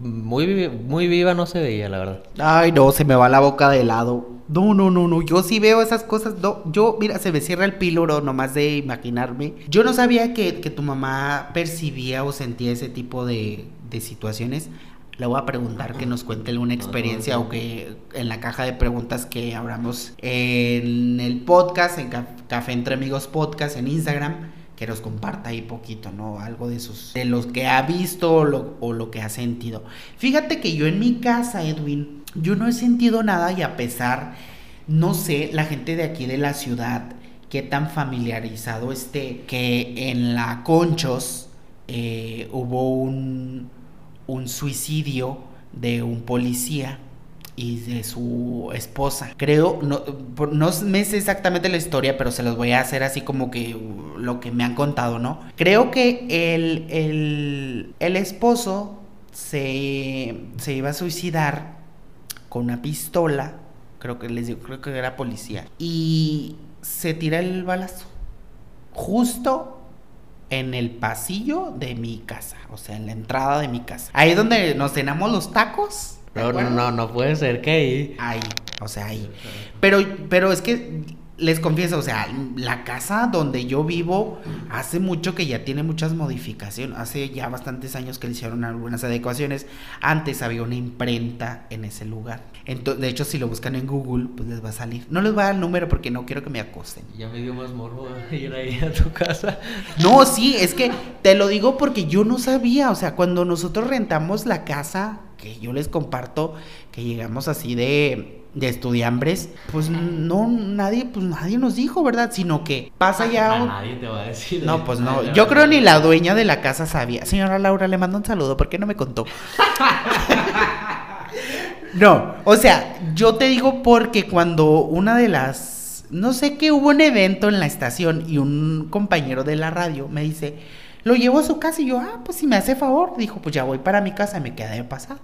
muy, muy viva no se veía, la verdad. Ay, no, se me va la boca de lado. No, no, no, no. Yo sí veo esas cosas. No, yo, mira, se me cierra el píloro nomás de imaginarme. Yo no sabía que, tu mamá percibía o sentía ese tipo de, de situaciones. Le voy a preguntar que nos cuente alguna experiencia o que en la caja de preguntas que abramos en el podcast, en Café Entre Amigos Podcast, en Instagram, que nos comparta ahí poquito, ¿no? Algo de sus, de los que ha visto o lo, o lo que ha sentido. Fíjate que yo en mi casa, Edwin, yo no he sentido nada y a pesar, no sé, la gente de aquí de la ciudad, qué tan familiarizado esté, que en la Conchos eh, hubo un, un suicidio de un policía y de su esposa. Creo, no, no me sé exactamente la historia, pero se los voy a hacer así como que lo que me han contado, ¿no? Creo que el, el, el esposo se, se iba a suicidar con una pistola, creo que les digo, creo que era policía, y se tira el balazo justo en el pasillo de mi casa, o sea, en la entrada de mi casa. Ahí donde nos cenamos los tacos. No, no, no, no puede ser que ahí. Ahí, o sea, ahí. Pero, pero es que les confieso, o sea, la casa donde yo vivo hace mucho que ya tiene muchas modificaciones. Hace ya bastantes años que le hicieron algunas adecuaciones. Antes había una imprenta en ese lugar. Entonces, de hecho, si lo buscan en Google, pues les va a salir. No les voy a dar el número porque no quiero que me acosten. Ya me dio más morbo ir ahí a tu casa. No, sí, es que te lo digo porque yo no sabía. O sea, cuando nosotros rentamos la casa, que yo les comparto, que llegamos así de de estudiambres, pues no, nadie, pues nadie nos dijo, ¿verdad? Sino que pasa ya. Nadie te va a decir. No, pues no. Yo creo ni la dueña de la casa sabía. Señora Laura, le mando un saludo. ¿Por qué no me contó? no, o sea, yo te digo porque cuando una de las. No sé qué hubo un evento en la estación y un compañero de la radio me dice, lo llevo a su casa y yo, ah, pues si me hace favor, dijo, pues ya voy para mi casa, me queda de pasar.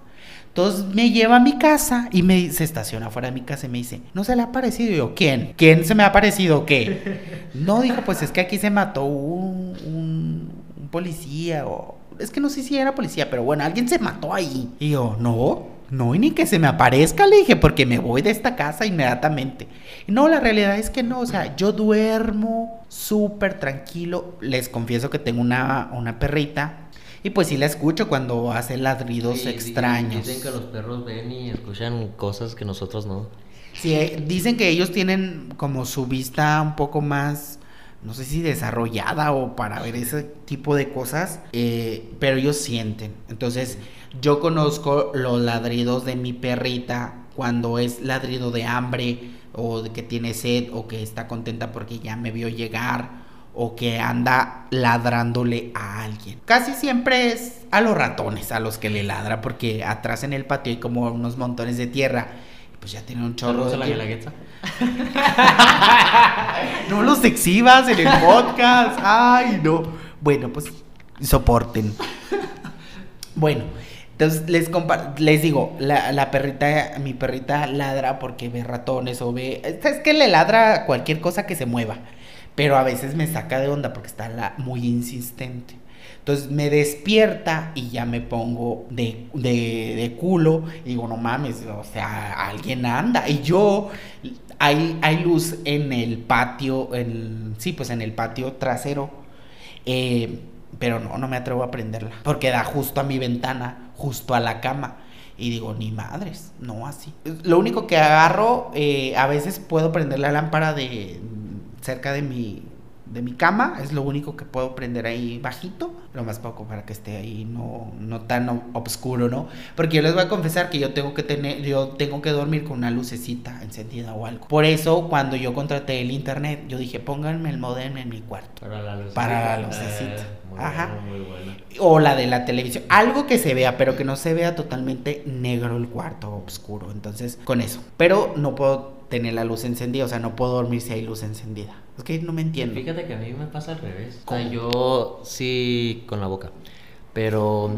Entonces me lleva a mi casa y me se estaciona fuera de mi casa y me dice, ¿no se le ha parecido? Y yo, ¿quién? ¿Quién se me ha parecido qué? No, dijo, pues es que aquí se mató un, un, policía o... Es que no sé si era policía, pero bueno, alguien se mató ahí. Y yo, no, no, y ni que se me aparezca, le dije, porque me voy de esta casa inmediatamente. No, la realidad es que no, o sea, yo duermo súper tranquilo. Les confieso que tengo una, una perrita y pues sí la escucho cuando hace ladridos extraños. Dicen que los perros ven y escuchan cosas que nosotros no. Sí, eh, dicen que ellos tienen como su vista un poco más, no sé si desarrollada o para ver ese tipo de cosas, eh, pero ellos sienten. Entonces, yo conozco los ladridos de mi perrita cuando es ladrido de hambre o de que tiene sed o que está contenta porque ya me vio llegar o que anda ladrándole a alguien. Casi siempre es a los ratones a los que le ladra porque atrás en el patio hay como unos montones de tierra. Pues ya tiene un chorro de la No los exhibas en el podcast. Ay, no. Bueno, pues soporten. Bueno, entonces les, les digo, la, la, perrita, mi perrita ladra porque ve ratones o ve... Es que le ladra cualquier cosa que se mueva pero a veces me saca de onda porque está muy insistente. Entonces me despierta y ya me pongo de, de, de, culo y digo, no mames, o sea, alguien anda. Y yo, hay, hay luz en el patio, en, sí, pues en el patio trasero. Eh, pero no, no me atrevo a prenderla. Porque da justo a mi ventana, justo a la cama. Y digo, ni madres, no así. Lo único que agarro, eh, a veces puedo prender la lámpara de, cerca de mi, de mi cama, es lo único que puedo prender ahí bajito, lo más poco para que esté ahí no, no tan oscuro, ¿no? Porque yo les voy a confesar que yo tengo que tener, yo tengo que dormir con una lucecita encendida o algo. Por eso cuando yo contraté el internet, yo dije, pónganme el modem en mi cuarto. Para la lucecita. Para la lucecita. Eh, Ajá. O la de la televisión. Algo que se vea, pero que no se vea totalmente negro el cuarto, oscuro. Entonces, con eso. Pero no puedo tener la luz encendida, o sea, no puedo dormir si hay luz encendida. Es que no me entiendo. Fíjate que a mí me pasa al revés. O sea, yo sí con la boca. Pero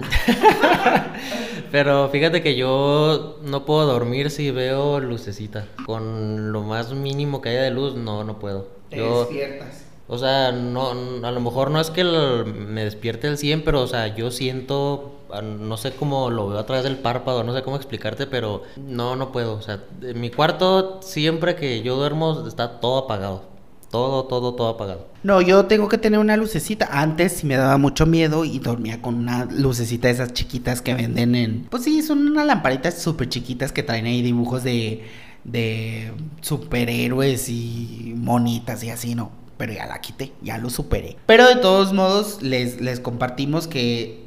pero fíjate que yo no puedo dormir si veo lucecita. Con lo más mínimo que haya de luz, no, no puedo. Te despiertas. O sea, no, a lo mejor no es que me despierte el 100, pero o sea, yo siento no sé cómo lo veo a través del párpado, no sé cómo explicarte, pero no, no puedo. O sea, en mi cuarto siempre que yo duermo está todo apagado. Todo, todo, todo apagado. No, yo tengo que tener una lucecita. Antes me daba mucho miedo y dormía con una lucecita de esas chiquitas que venden en... Pues sí, son unas lamparitas súper chiquitas que traen ahí dibujos de, de superhéroes y monitas y así, ¿no? Pero ya la quité, ya lo superé. Pero de todos modos, les, les compartimos que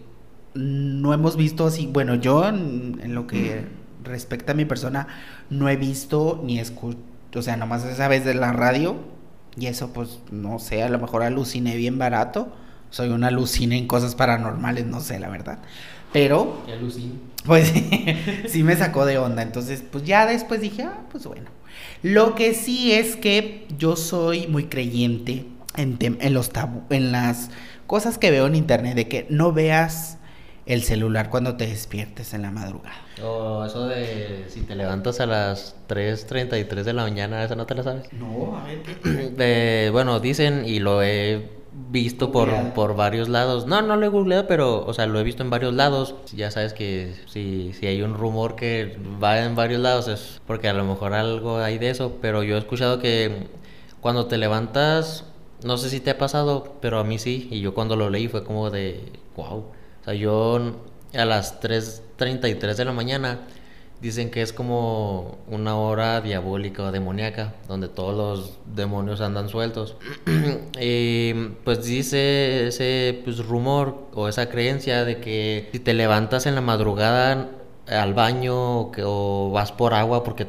no hemos visto así, bueno, yo en, lo que respecta a mi persona, no he visto ni escucho, o sea, nomás esa vez de la radio, y eso pues, no sé, a lo mejor aluciné bien barato, soy una alucina en cosas paranormales, no sé, la verdad, pero... ¿Qué alucina? Pues sí me sacó de onda, entonces pues ya después dije, ah, pues bueno. Lo que sí es que yo soy muy creyente en, en los tabú, en las cosas que veo en internet, de que no veas el celular cuando te despiertes en la madrugada. O eso de si te levantas a las 3.33 de la mañana, ¿esa no te la sabes? No, a ver. bueno, dicen y lo he visto por, por varios lados. No, no lo he googleado, pero, o sea, lo he visto en varios lados. Ya sabes que si, si hay un rumor que va en varios lados es porque a lo mejor algo hay de eso, pero yo he escuchado que cuando te levantas, no sé si te ha pasado, pero a mí sí, y yo cuando lo leí fue como de, wow. Sea, yo a las 3.33 de la mañana dicen que es como una hora diabólica o demoníaca, donde todos los demonios andan sueltos. y pues dice ese pues, rumor o esa creencia de que si te levantas en la madrugada al baño o, que, o vas por agua porque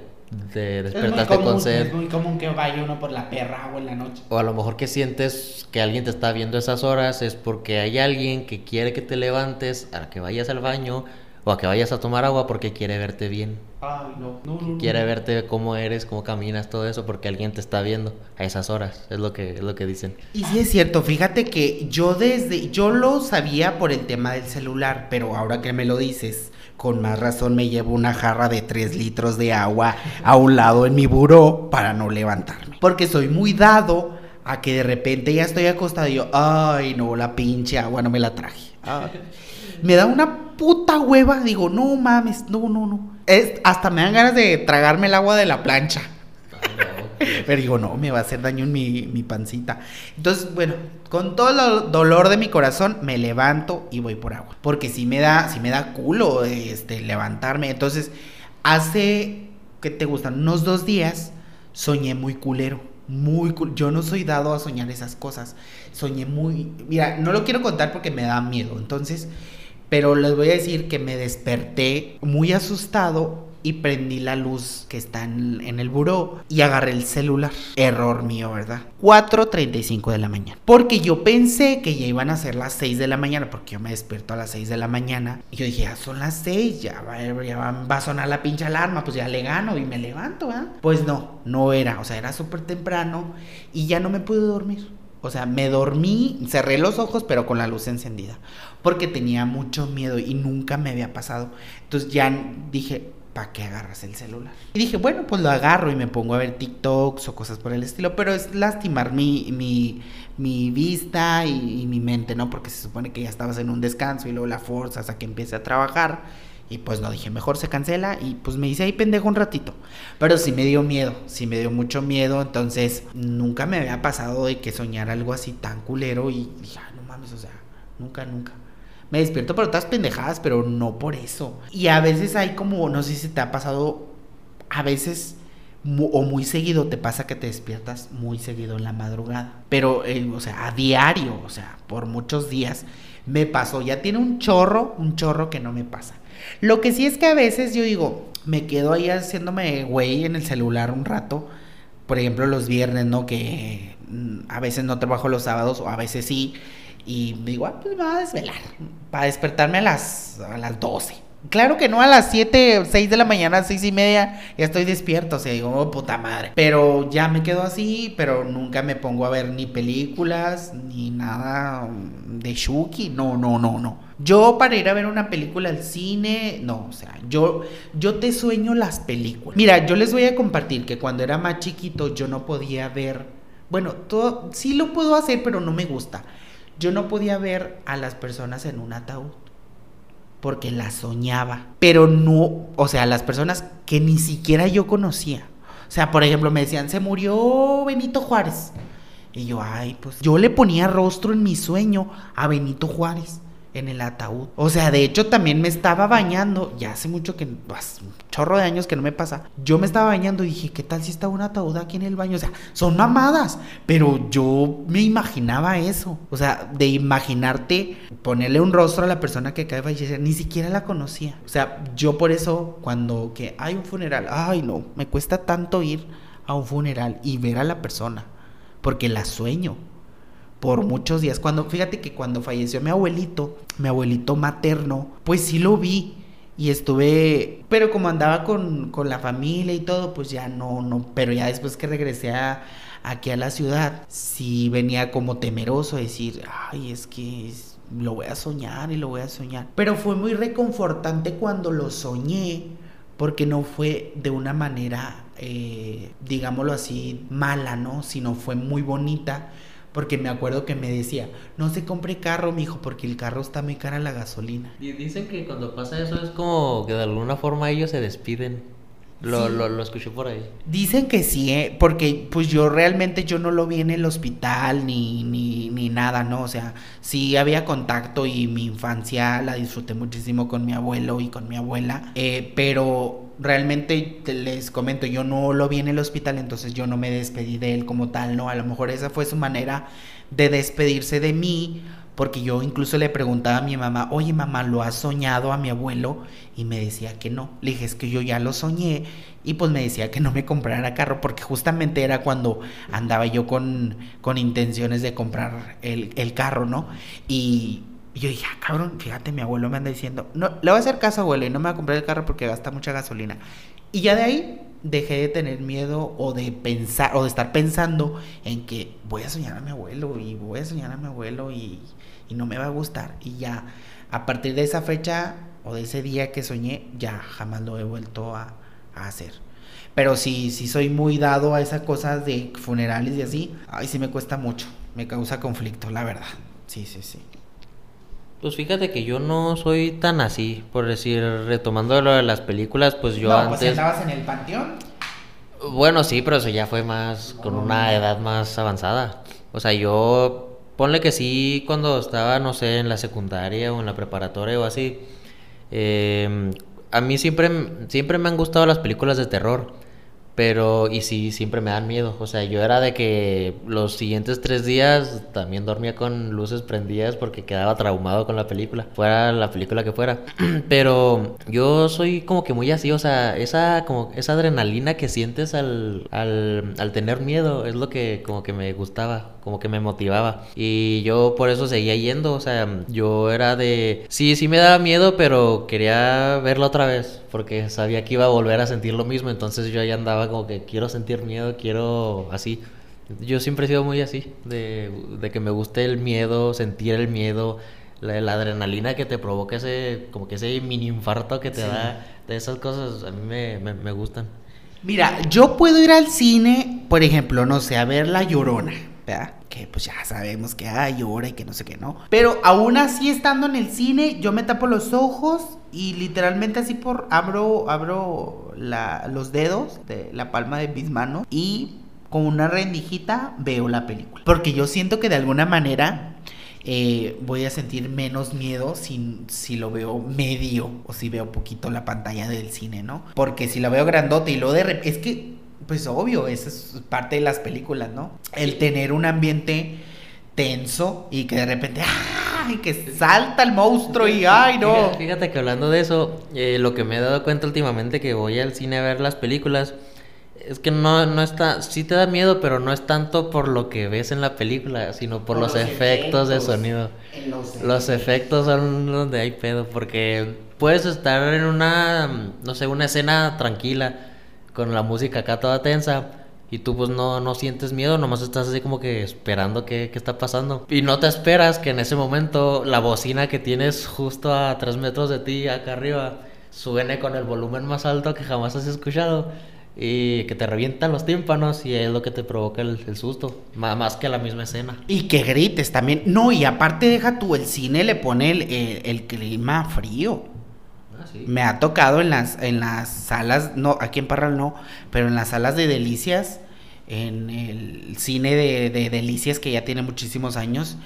te despertaste con sed. Es muy común que vaya uno por la perra agua en la noche. O a lo mejor que sientes que alguien te está viendo esas horas es porque hay alguien que quiere que te levantes a que vayas al baño o a que vayas a tomar agua porque quiere verte bien. Ay, no, no, no, Quiere verte cómo eres, cómo caminas, todo eso porque alguien te está viendo a esas horas, es lo que es lo que dicen. Y sí es cierto, fíjate que yo desde yo lo sabía por el tema del celular, pero ahora que me lo dices, con más razón me llevo una jarra de 3 litros de agua a un lado en mi buró para no levantarme. Porque soy muy dado a que de repente ya estoy acostado y yo, ay no, la pinche agua no me la traje. Me da una puta hueva, digo, no mames, no, no, no. Es, hasta me dan ganas de tragarme el agua de la plancha. Pero digo, no, me va a hacer daño en mi, mi pancita. Entonces, bueno, con todo el dolor de mi corazón, me levanto y voy por agua. Porque si me da, si me da culo este, levantarme. Entonces, hace, ¿qué te gustan? Unos dos días, soñé muy culero. Muy cool. Yo no soy dado a soñar esas cosas. Soñé muy. Mira, no lo quiero contar porque me da miedo. Entonces, pero les voy a decir que me desperté muy asustado y prendí la luz que está en, en, el buró y agarré el celular. Error mío, ¿verdad? 4.35 de la mañana. Porque yo pensé que ya iban a ser las 6 de la mañana, porque yo me despierto a las 6 de la mañana. Y yo dije, ya son las 6, ya va, ya va a sonar la pinche alarma, pues ya le gano y me levanto, ¿verdad? Pues no, no era, o sea, era súper temprano y ya no me pude dormir. O sea, me dormí, cerré los ojos, pero con la luz encendida. Porque tenía mucho miedo y nunca me había pasado. Entonces ya dije, ¿para qué agarras el celular? Y dije, bueno, pues lo agarro y me pongo a ver TikToks o cosas por el estilo. Pero es lastimar mi, mi, mi vista y, mi mente, ¿no? Porque se supone que ya estabas en un descanso y luego la forzas a que empiece a trabajar. Y pues no dije, mejor se cancela y pues me hice ahí pendejo un ratito. Pero sí me dio miedo, sí me dio mucho miedo. Entonces nunca me había pasado de que soñar algo así tan culero y dije, ah, no mames, o sea, nunca, nunca. Me despierto por otras pendejadas, pero no por eso. Y a veces hay como, no sé si te ha pasado, a veces o muy seguido te pasa que te despiertas muy seguido en la madrugada. Pero, eh, o sea, a diario, o sea, por muchos días me pasó. Ya tiene un chorro, un chorro que no me pasa. Lo que sí es que a veces yo digo, me quedo ahí haciéndome güey en el celular un rato. Por ejemplo, los viernes, ¿no? Que mm, a veces no trabajo los sábados o a veces sí. Y digo, ah, pues me voy a desvelar. Para despertarme a las, a las 12. Claro que no a las 7, 6 de la mañana, 6 y media, ya estoy despierto, o sea, digo, oh, puta madre. Pero ya me quedo así, pero nunca me pongo a ver ni películas, ni nada de Shuki, no, no, no, no. Yo para ir a ver una película al cine, no, o sea, yo, yo te sueño las películas. Mira, yo les voy a compartir que cuando era más chiquito yo no podía ver, bueno, todo, sí lo puedo hacer, pero no me gusta. Yo no podía ver a las personas en un ataúd porque la soñaba, pero no, o sea, las personas que ni siquiera yo conocía. O sea, por ejemplo, me decían, se murió Benito Juárez. Y yo, ay, pues yo le ponía rostro en mi sueño a Benito Juárez en el ataúd. O sea, de hecho también me estaba bañando, ya hace mucho que, pues, un chorro de años que no me pasa. Yo me estaba bañando y dije, ¿qué tal si está un ataúd aquí en el baño? O sea, son mamadas, pero yo me imaginaba eso. O sea, de imaginarte ponerle un rostro a la persona que acaba de fallecer, ni siquiera la conocía. O sea, yo por eso cuando que hay un funeral, ay no, me cuesta tanto ir a un funeral y ver a la persona, porque la sueño por muchos días. Cuando, fíjate que cuando falleció mi abuelito, mi abuelito materno, pues sí lo vi. Y estuve, pero como andaba con, con la familia y todo, pues ya no, no, pero ya después que regresé a, aquí a la ciudad, sí venía como temeroso a decir, ay, es que lo voy a soñar y lo voy a soñar. Pero fue muy reconfortante cuando lo soñé, porque no fue de una manera, eh, digámoslo así, mala, ¿no? Sino fue muy bonita porque me acuerdo que me decía, no se compre carro, mijo, porque el carro está muy cara la gasolina. Y dicen que cuando pasa eso es como que de alguna forma ellos se despiden. Lo, lo, lo, escuché por ahí. Dicen que sí, ¿eh? porque pues yo realmente yo no lo vi en el hospital ni, ni, ni nada, ¿no? O sea, sí había contacto y mi infancia la disfruté muchísimo con mi abuelo y con mi abuela, eh, pero realmente les comento, yo no lo vi en el hospital, entonces yo no me despedí de él como tal, ¿no? A lo mejor esa fue su manera de despedirse de mí porque yo incluso le preguntaba a mi mamá, oye mamá, ¿lo has soñado a mi abuelo? Y me decía que no. Le dije, es que yo ya lo soñé. Y pues me decía que no me comprara carro, porque justamente era cuando andaba yo con, con intenciones de comprar el, el carro, ¿no? Y yo dije, ah, cabrón, fíjate, mi abuelo me anda diciendo, no, le voy a hacer caso, abuelo, y no me va a comprar el carro porque gasta mucha gasolina. Y ya de ahí dejé de tener miedo o de pensar o de estar pensando en que voy a soñar a mi abuelo y voy a soñar a mi abuelo y, y no me va a gustar. Y ya, a partir de esa fecha o de ese día que soñé, ya jamás lo he vuelto a, a hacer. Pero sí, sí soy muy dado a esas cosas de funerales y así. Ay, sí me cuesta mucho. Me causa conflicto, la verdad. Sí, sí, sí. Pues fíjate que yo no soy tan así, por decir, retomando lo de las películas, pues yo no, antes... Pues estabas en el panteón. Bueno, sí, pero eso ya fue más, con una edad más avanzada. O sea, yo, ponle que sí, cuando estaba, no sé, en la secundaria o en la preparatoria o así, eh, a mí siempre, siempre me han gustado las películas de terror. Pero, y sí, siempre me dan miedo. O sea, yo era de que los siguientes tres días también dormía con luces prendidas porque quedaba traumado con la película, fuera la película que fuera. Pero yo soy como que muy así, o sea, esa, como, esa adrenalina que sientes al, al, al tener miedo es lo que como que me gustaba, como que me motivaba. Y yo por eso seguía yendo, o sea, yo era de, sí, sí me daba miedo, pero quería verla otra vez porque sabía que iba a volver a sentir lo mismo, entonces yo ya andaba como que quiero sentir miedo, quiero así. Yo siempre he sido muy así, de, de que me guste el miedo, sentir el miedo, la, la, adrenalina que te provoca ese, como que ese mini infarto que te sí. da, de esas cosas a mí me, me, me, gustan. Mira, yo puedo ir al cine, por ejemplo, no sé, a ver La Llorona, Que pues ya sabemos que ah, llora y que no sé qué, ¿no? Pero aún así estando en el cine, yo me tapo los ojos y literalmente así por abro abro la, los dedos de la palma de mis manos y con una rendijita veo la película porque yo siento que de alguna manera eh, voy a sentir menos miedo si, si lo veo medio o si veo poquito la pantalla del cine, ¿no? Porque si lo veo grandote y lo de es que pues obvio, esa es parte de las películas, ¿no? El tener un ambiente tenso y que de repente ¡ay! que salta el monstruo y ¡ay no! Fíjate, que hablando de eso, eh, lo que me he dado cuenta últimamente que voy al cine a ver las películas es que no, no está, sí te da miedo, pero no es tanto por lo que ves en la película, sino por, por los, los efectos, efectos, de sonido. Los, los efectos son donde hay pedo, porque puedes estar en una, no sé, una escena tranquila, con la música acá toda tensa, y tú pues no, no sientes miedo, nomás estás así como que esperando qué, qué, está pasando. Y no te esperas que en ese momento la bocina que tienes justo a 3 metros de ti, acá arriba, suene con el volumen más alto que jamás has escuchado. Y que te revientan los tímpanos y es lo que te provoca el, el susto, más que la misma escena. Y que grites también. No, y aparte deja tú, el cine le pone el, el clima frío. Me ha tocado en las, en las salas, no, aquí en Parral no, pero en las salas de delicias, en el cine de, de delicias que ya tiene muchísimos años,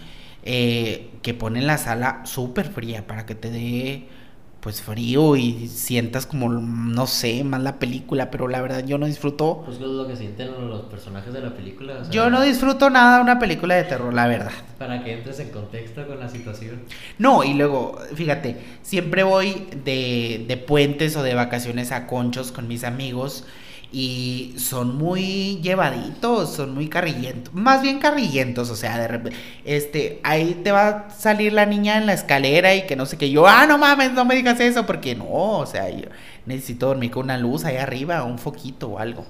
eh, que ponen la sala súper fría para que te dé pues frío y sientas como, no sé, más la película, pero la verdad yo no disfruto. Pues es lo que sienten los personajes de la película. O sea, yo no disfruto nada de una película de terror, la verdad. Para que entres en contexto con la situación. No, y luego, fíjate, siempre voy de, de puentes o de vacaciones a conchos con mis amigos y son muy llevaditos, son muy carrillentos, más bien carrillentos, o sea, de repente, este, ahí te va a salir la niña en la escalera y que no sé qué, yo, ah, no mames, no me digas eso, porque no, o sea, yo necesito dormir con una luz ahí arriba, un foquito o algo.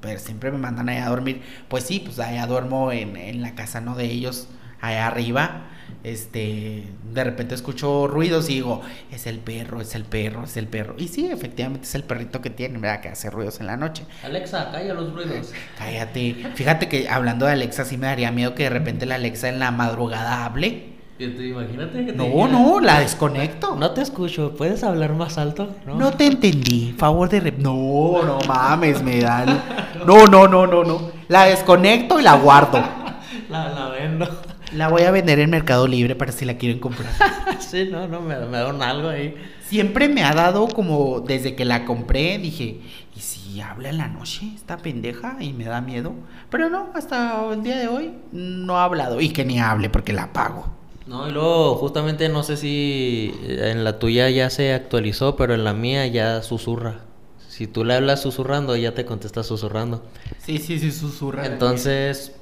Pero siempre me mandan allá a dormir, pues sí, pues allá duermo en, en la casa, ¿no? De ellos, allá arriba este, de repente escucho ruidos y digo, es el perro, es el perro, es el perro. Y sí, efectivamente es el perrito que tiene, ¿verdad? Que hace ruidos en la noche. Alexa, calla los ruidos. Cállate. Fíjate que hablando de Alexa, sí me daría miedo que de repente la Alexa en la madrugada hable. Imagínate que te No, no, la desconecto. No te escucho, ¿puedes hablar más alto? No, te entendí, favor de... rep- No, no mames, me dan... No, no, no, no, no. La desconecto y la guardo. La, la vendo. La voy a vender en Mercado Libre para si la quieren comprar. sí, no, no, me, me dan algo ahí. Siempre me ha dado como, desde que la compré, dije, ¿y si habla en la noche esta pendeja? Y me da miedo. Pero no, hasta el día de hoy no ha hablado. Y que ni hable porque la pago. No, y luego justamente no sé si en la tuya ya se actualizó, pero en la mía ya susurra. Si tú le hablas susurrando, ella te contesta susurrando. Sí, sí, sí, susurra. Entonces,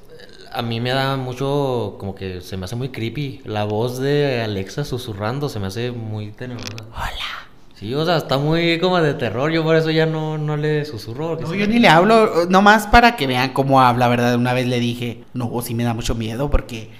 a mí me da mucho, como que se me hace muy creepy. La voz de Alexa susurrando se me hace muy tenebrosa. Hola. Sí, o sea, está muy como de terror. Yo por eso ya no, no le susurro. No, yo ni le hablo, nomás para que vean cómo habla, ¿verdad? Una vez le dije, no, sí me da mucho miedo porque,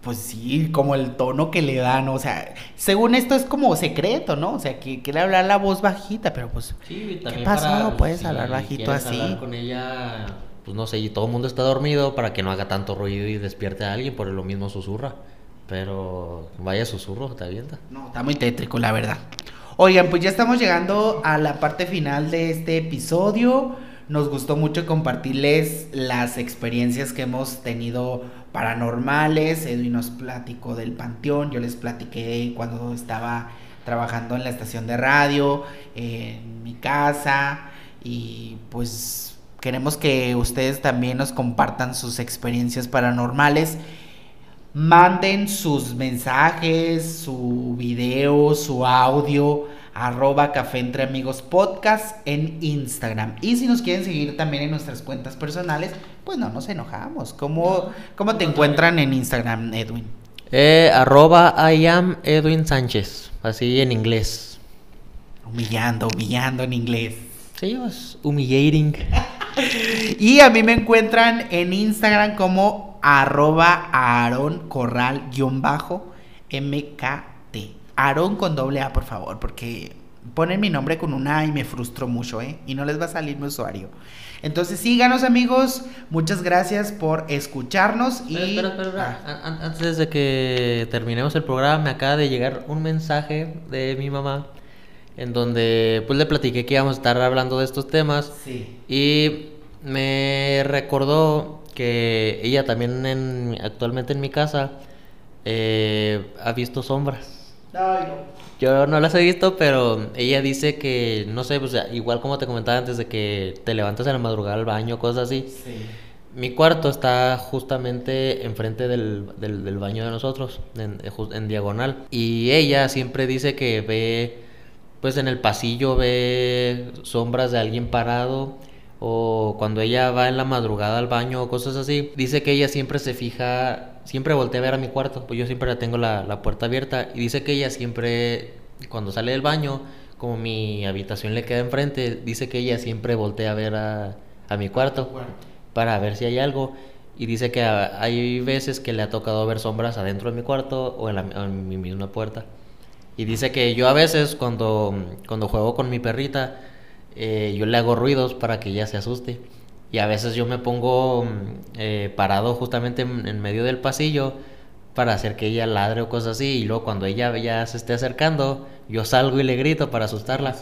pues sí, como el tono que le dan, o sea, según esto es como secreto, ¿no? O sea, que quiere hablar la voz bajita, pero pues, Sí, ¿qué también pasó? para- Puedes si hablar bajito así. hablar con ella, pues no sé, y todo el mundo está dormido para que no haga tanto ruido y despierte a alguien, por lo mismo susurra. Pero vaya susurro, te avienta. No, está muy tétrico, la verdad. Oigan, pues ya estamos llegando a la parte final de este episodio. Nos gustó mucho compartirles las experiencias que hemos tenido paranormales. Edwin nos platicó del panteón. Yo les platiqué cuando estaba trabajando en la estación de radio, en mi casa. Y pues queremos que ustedes también nos compartan sus experiencias paranormales. Manden sus mensajes, su video, su audio, arroba café entre amigos podcast en Instagram. Y si nos quieren seguir también en nuestras cuentas personales, pues no nos enojamos. ¿Cómo, cómo te encuentran en Instagram, Edwin? Eh, arroba I am Edwin Sánchez, así en inglés. Humillando, humillando en inglés. Sí, pues, humillating. Y a mí me encuentran en Instagram como arroba Aaron Corral guion bajo MKT. Aaron con doble A, por favor, porque ponen mi nombre con una A y me frustro mucho, ¿eh? Y no les va a salir mi usuario. Entonces síganos amigos, muchas gracias por escucharnos y... Espera, espera, espera. Ah, An- an- Antes de que terminemos el programa, me acaba de llegar un mensaje de mi mamá en donde pues le platiqué que íbamos a estar hablando de estos temas sí. y me recordó que ella también en- actualmente en mi casa eh, ha visto sombras. Ay, no. Yo no las he visto, pero ella dice que, no sé, pues igual como te comentaba antes de que te levantas en la madrugada al baño, cosas así. Sí. Mi cuarto está justamente enfrente del, del, del baño de nosotros, en, eh, en diagonal. Y ella siempre dice que ve, pues en el pasillo ve sombras de alguien parado. O cuando ella va en la madrugada al baño o cosas así, dice que ella siempre se fija, siempre voltea a ver a mi cuarto, pues yo siempre la tengo la, la puerta abierta. Y dice que ella siempre, cuando sale del baño, como mi habitación le queda enfrente, dice que ella siempre voltea a ver a, a mi cuarto para ver si hay algo. Y dice que hay veces que le ha tocado ver sombras adentro de mi cuarto o en, la- en mi misma puerta. Y dice que yo a veces cuando, cuando juego con mi perrita, eh, yo le hago ruidos para que ella se asuste. Y a veces yo me pongo eh, parado justamente en, en medio del pasillo para hacer que ella ladre o cosas así. Y luego cuando ella ya se esté acercando, yo salgo y le grito para asustarla.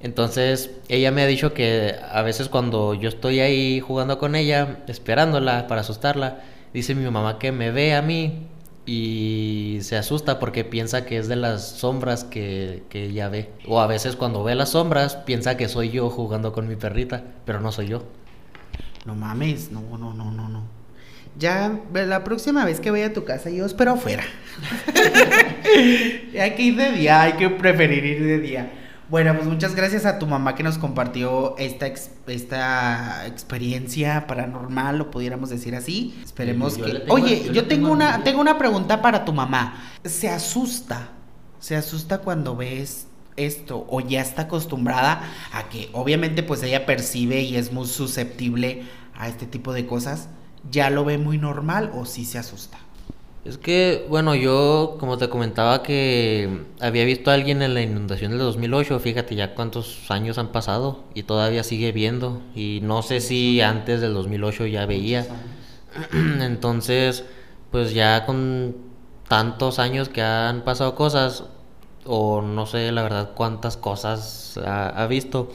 Entonces, ella me ha dicho que a veces cuando yo estoy ahí jugando con ella, esperándola para asustarla, dice mi mamá que me ve a mí y se asusta porque piensa que es de las sombras que, que ella ve. O a veces cuando ve las sombras, piensa que soy yo jugando con mi perrita, pero no soy yo. No mames, no, no, no, no, no. Ya, la próxima vez que vaya a tu casa, yo espero afuera. hay que ir de día, hay que preferir ir de día. Bueno, pues muchas gracias a tu mamá que nos compartió esta, ex- esta experiencia paranormal, lo pudiéramos decir así. Esperemos Yo que... tengo- Oye, yo tengo una, tengo una pregunta para tu mamá. ¿Se asusta? ¿Se asusta cuando ves esto? ¿O ya está acostumbrada a que obviamente pues ella percibe y es muy susceptible a este tipo de cosas? ¿Ya lo ve muy normal o sí se asusta? Es que, bueno, yo, como te comentaba que había visto a alguien en la inundación del 2008, fíjate ya cuántos años han pasado y todavía sigue viendo. Y no sé si antes del 2008 ya veía. Entonces, pues ya con tantos años que han pasado cosas, o no sé la verdad cuántas cosas ha, visto.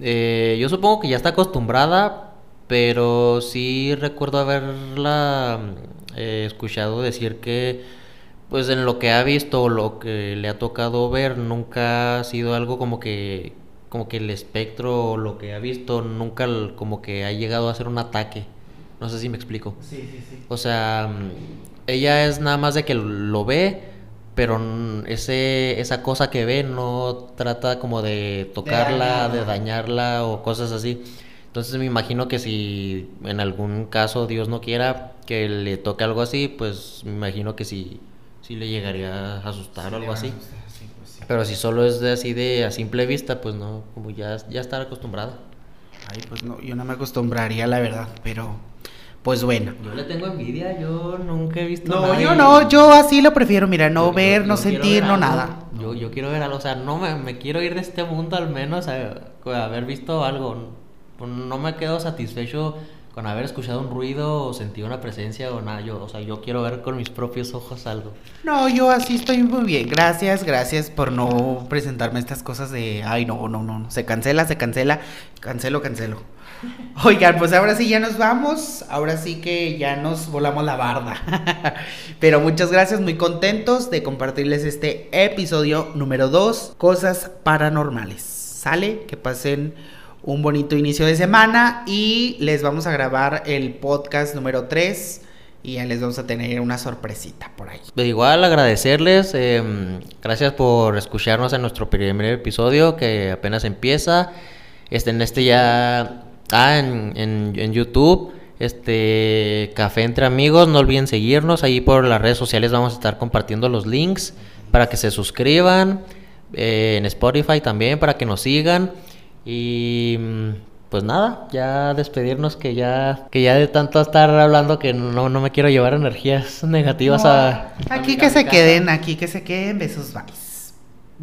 Eh, yo supongo que ya está acostumbrada, pero sí recuerdo haberla eh, escuchado decir que pues en lo que ha visto o lo que le ha tocado ver nunca ha sido algo como que como que el espectro o lo que ha visto nunca como que ha llegado a ser un ataque. No sé si me explico. Sí, sí, sí. O sea, ella es nada más de que lo ve, pero ese esa cosa que ve no trata como de tocarla, de dañarla o cosas así. Entonces me imagino que si en algún caso Dios no quiera que le toque algo así, pues me imagino que sí, sí le llegaría a asustar o algo así. Pues Pero si solo es de así de a simple vista, pues no, como ya, ya estar acostumbrada. Ay, pues no, yo no me acostumbraría, la verdad, pero pues bueno. Yo le tengo envidia, yo nunca he visto No, yo no, yo así lo prefiero, mira, no ver, no sentir, no nada. Yo, yo quiero ver algo, o sea, no me, me quiero ir de este mundo al menos a haber visto algo no me quedo satisfecho con haber escuchado un ruido o sentido una presencia o nada. Yo, o sea, yo quiero ver con mis propios ojos algo. No, yo así estoy muy bien. Gracias, gracias por no presentarme estas cosas de, ay, no, no, no, se cancela, se cancela, cancelo, cancelo. Oigan, pues ahora sí ya nos vamos. Ahora sí que ya nos volamos la barda. Pero muchas gracias, muy contentos de compartirles este episodio número 2, cosas paranormales. ¿Sale? Que pasen un bonito inicio de semana y les vamos a grabar el podcast número 3 y ya les vamos a tener una sorpresita por ahí. Igual agradecerles, em, gracias por escucharnos en nuestro primer episodio que apenas empieza. Este, en este ya, ah, en, en, YouTube, este Café entre amigos, no olviden seguirnos ahí por las redes sociales, vamos a estar compartiendo los links para que se suscriban, eh, en Spotify también para que nos sigan. Y mm, pues nada, ya despedirnos que ya que ya de tanto estar hablando que no, no me quiero llevar energías negativas a aquí que se queden, aquí que se queden, besos, bye.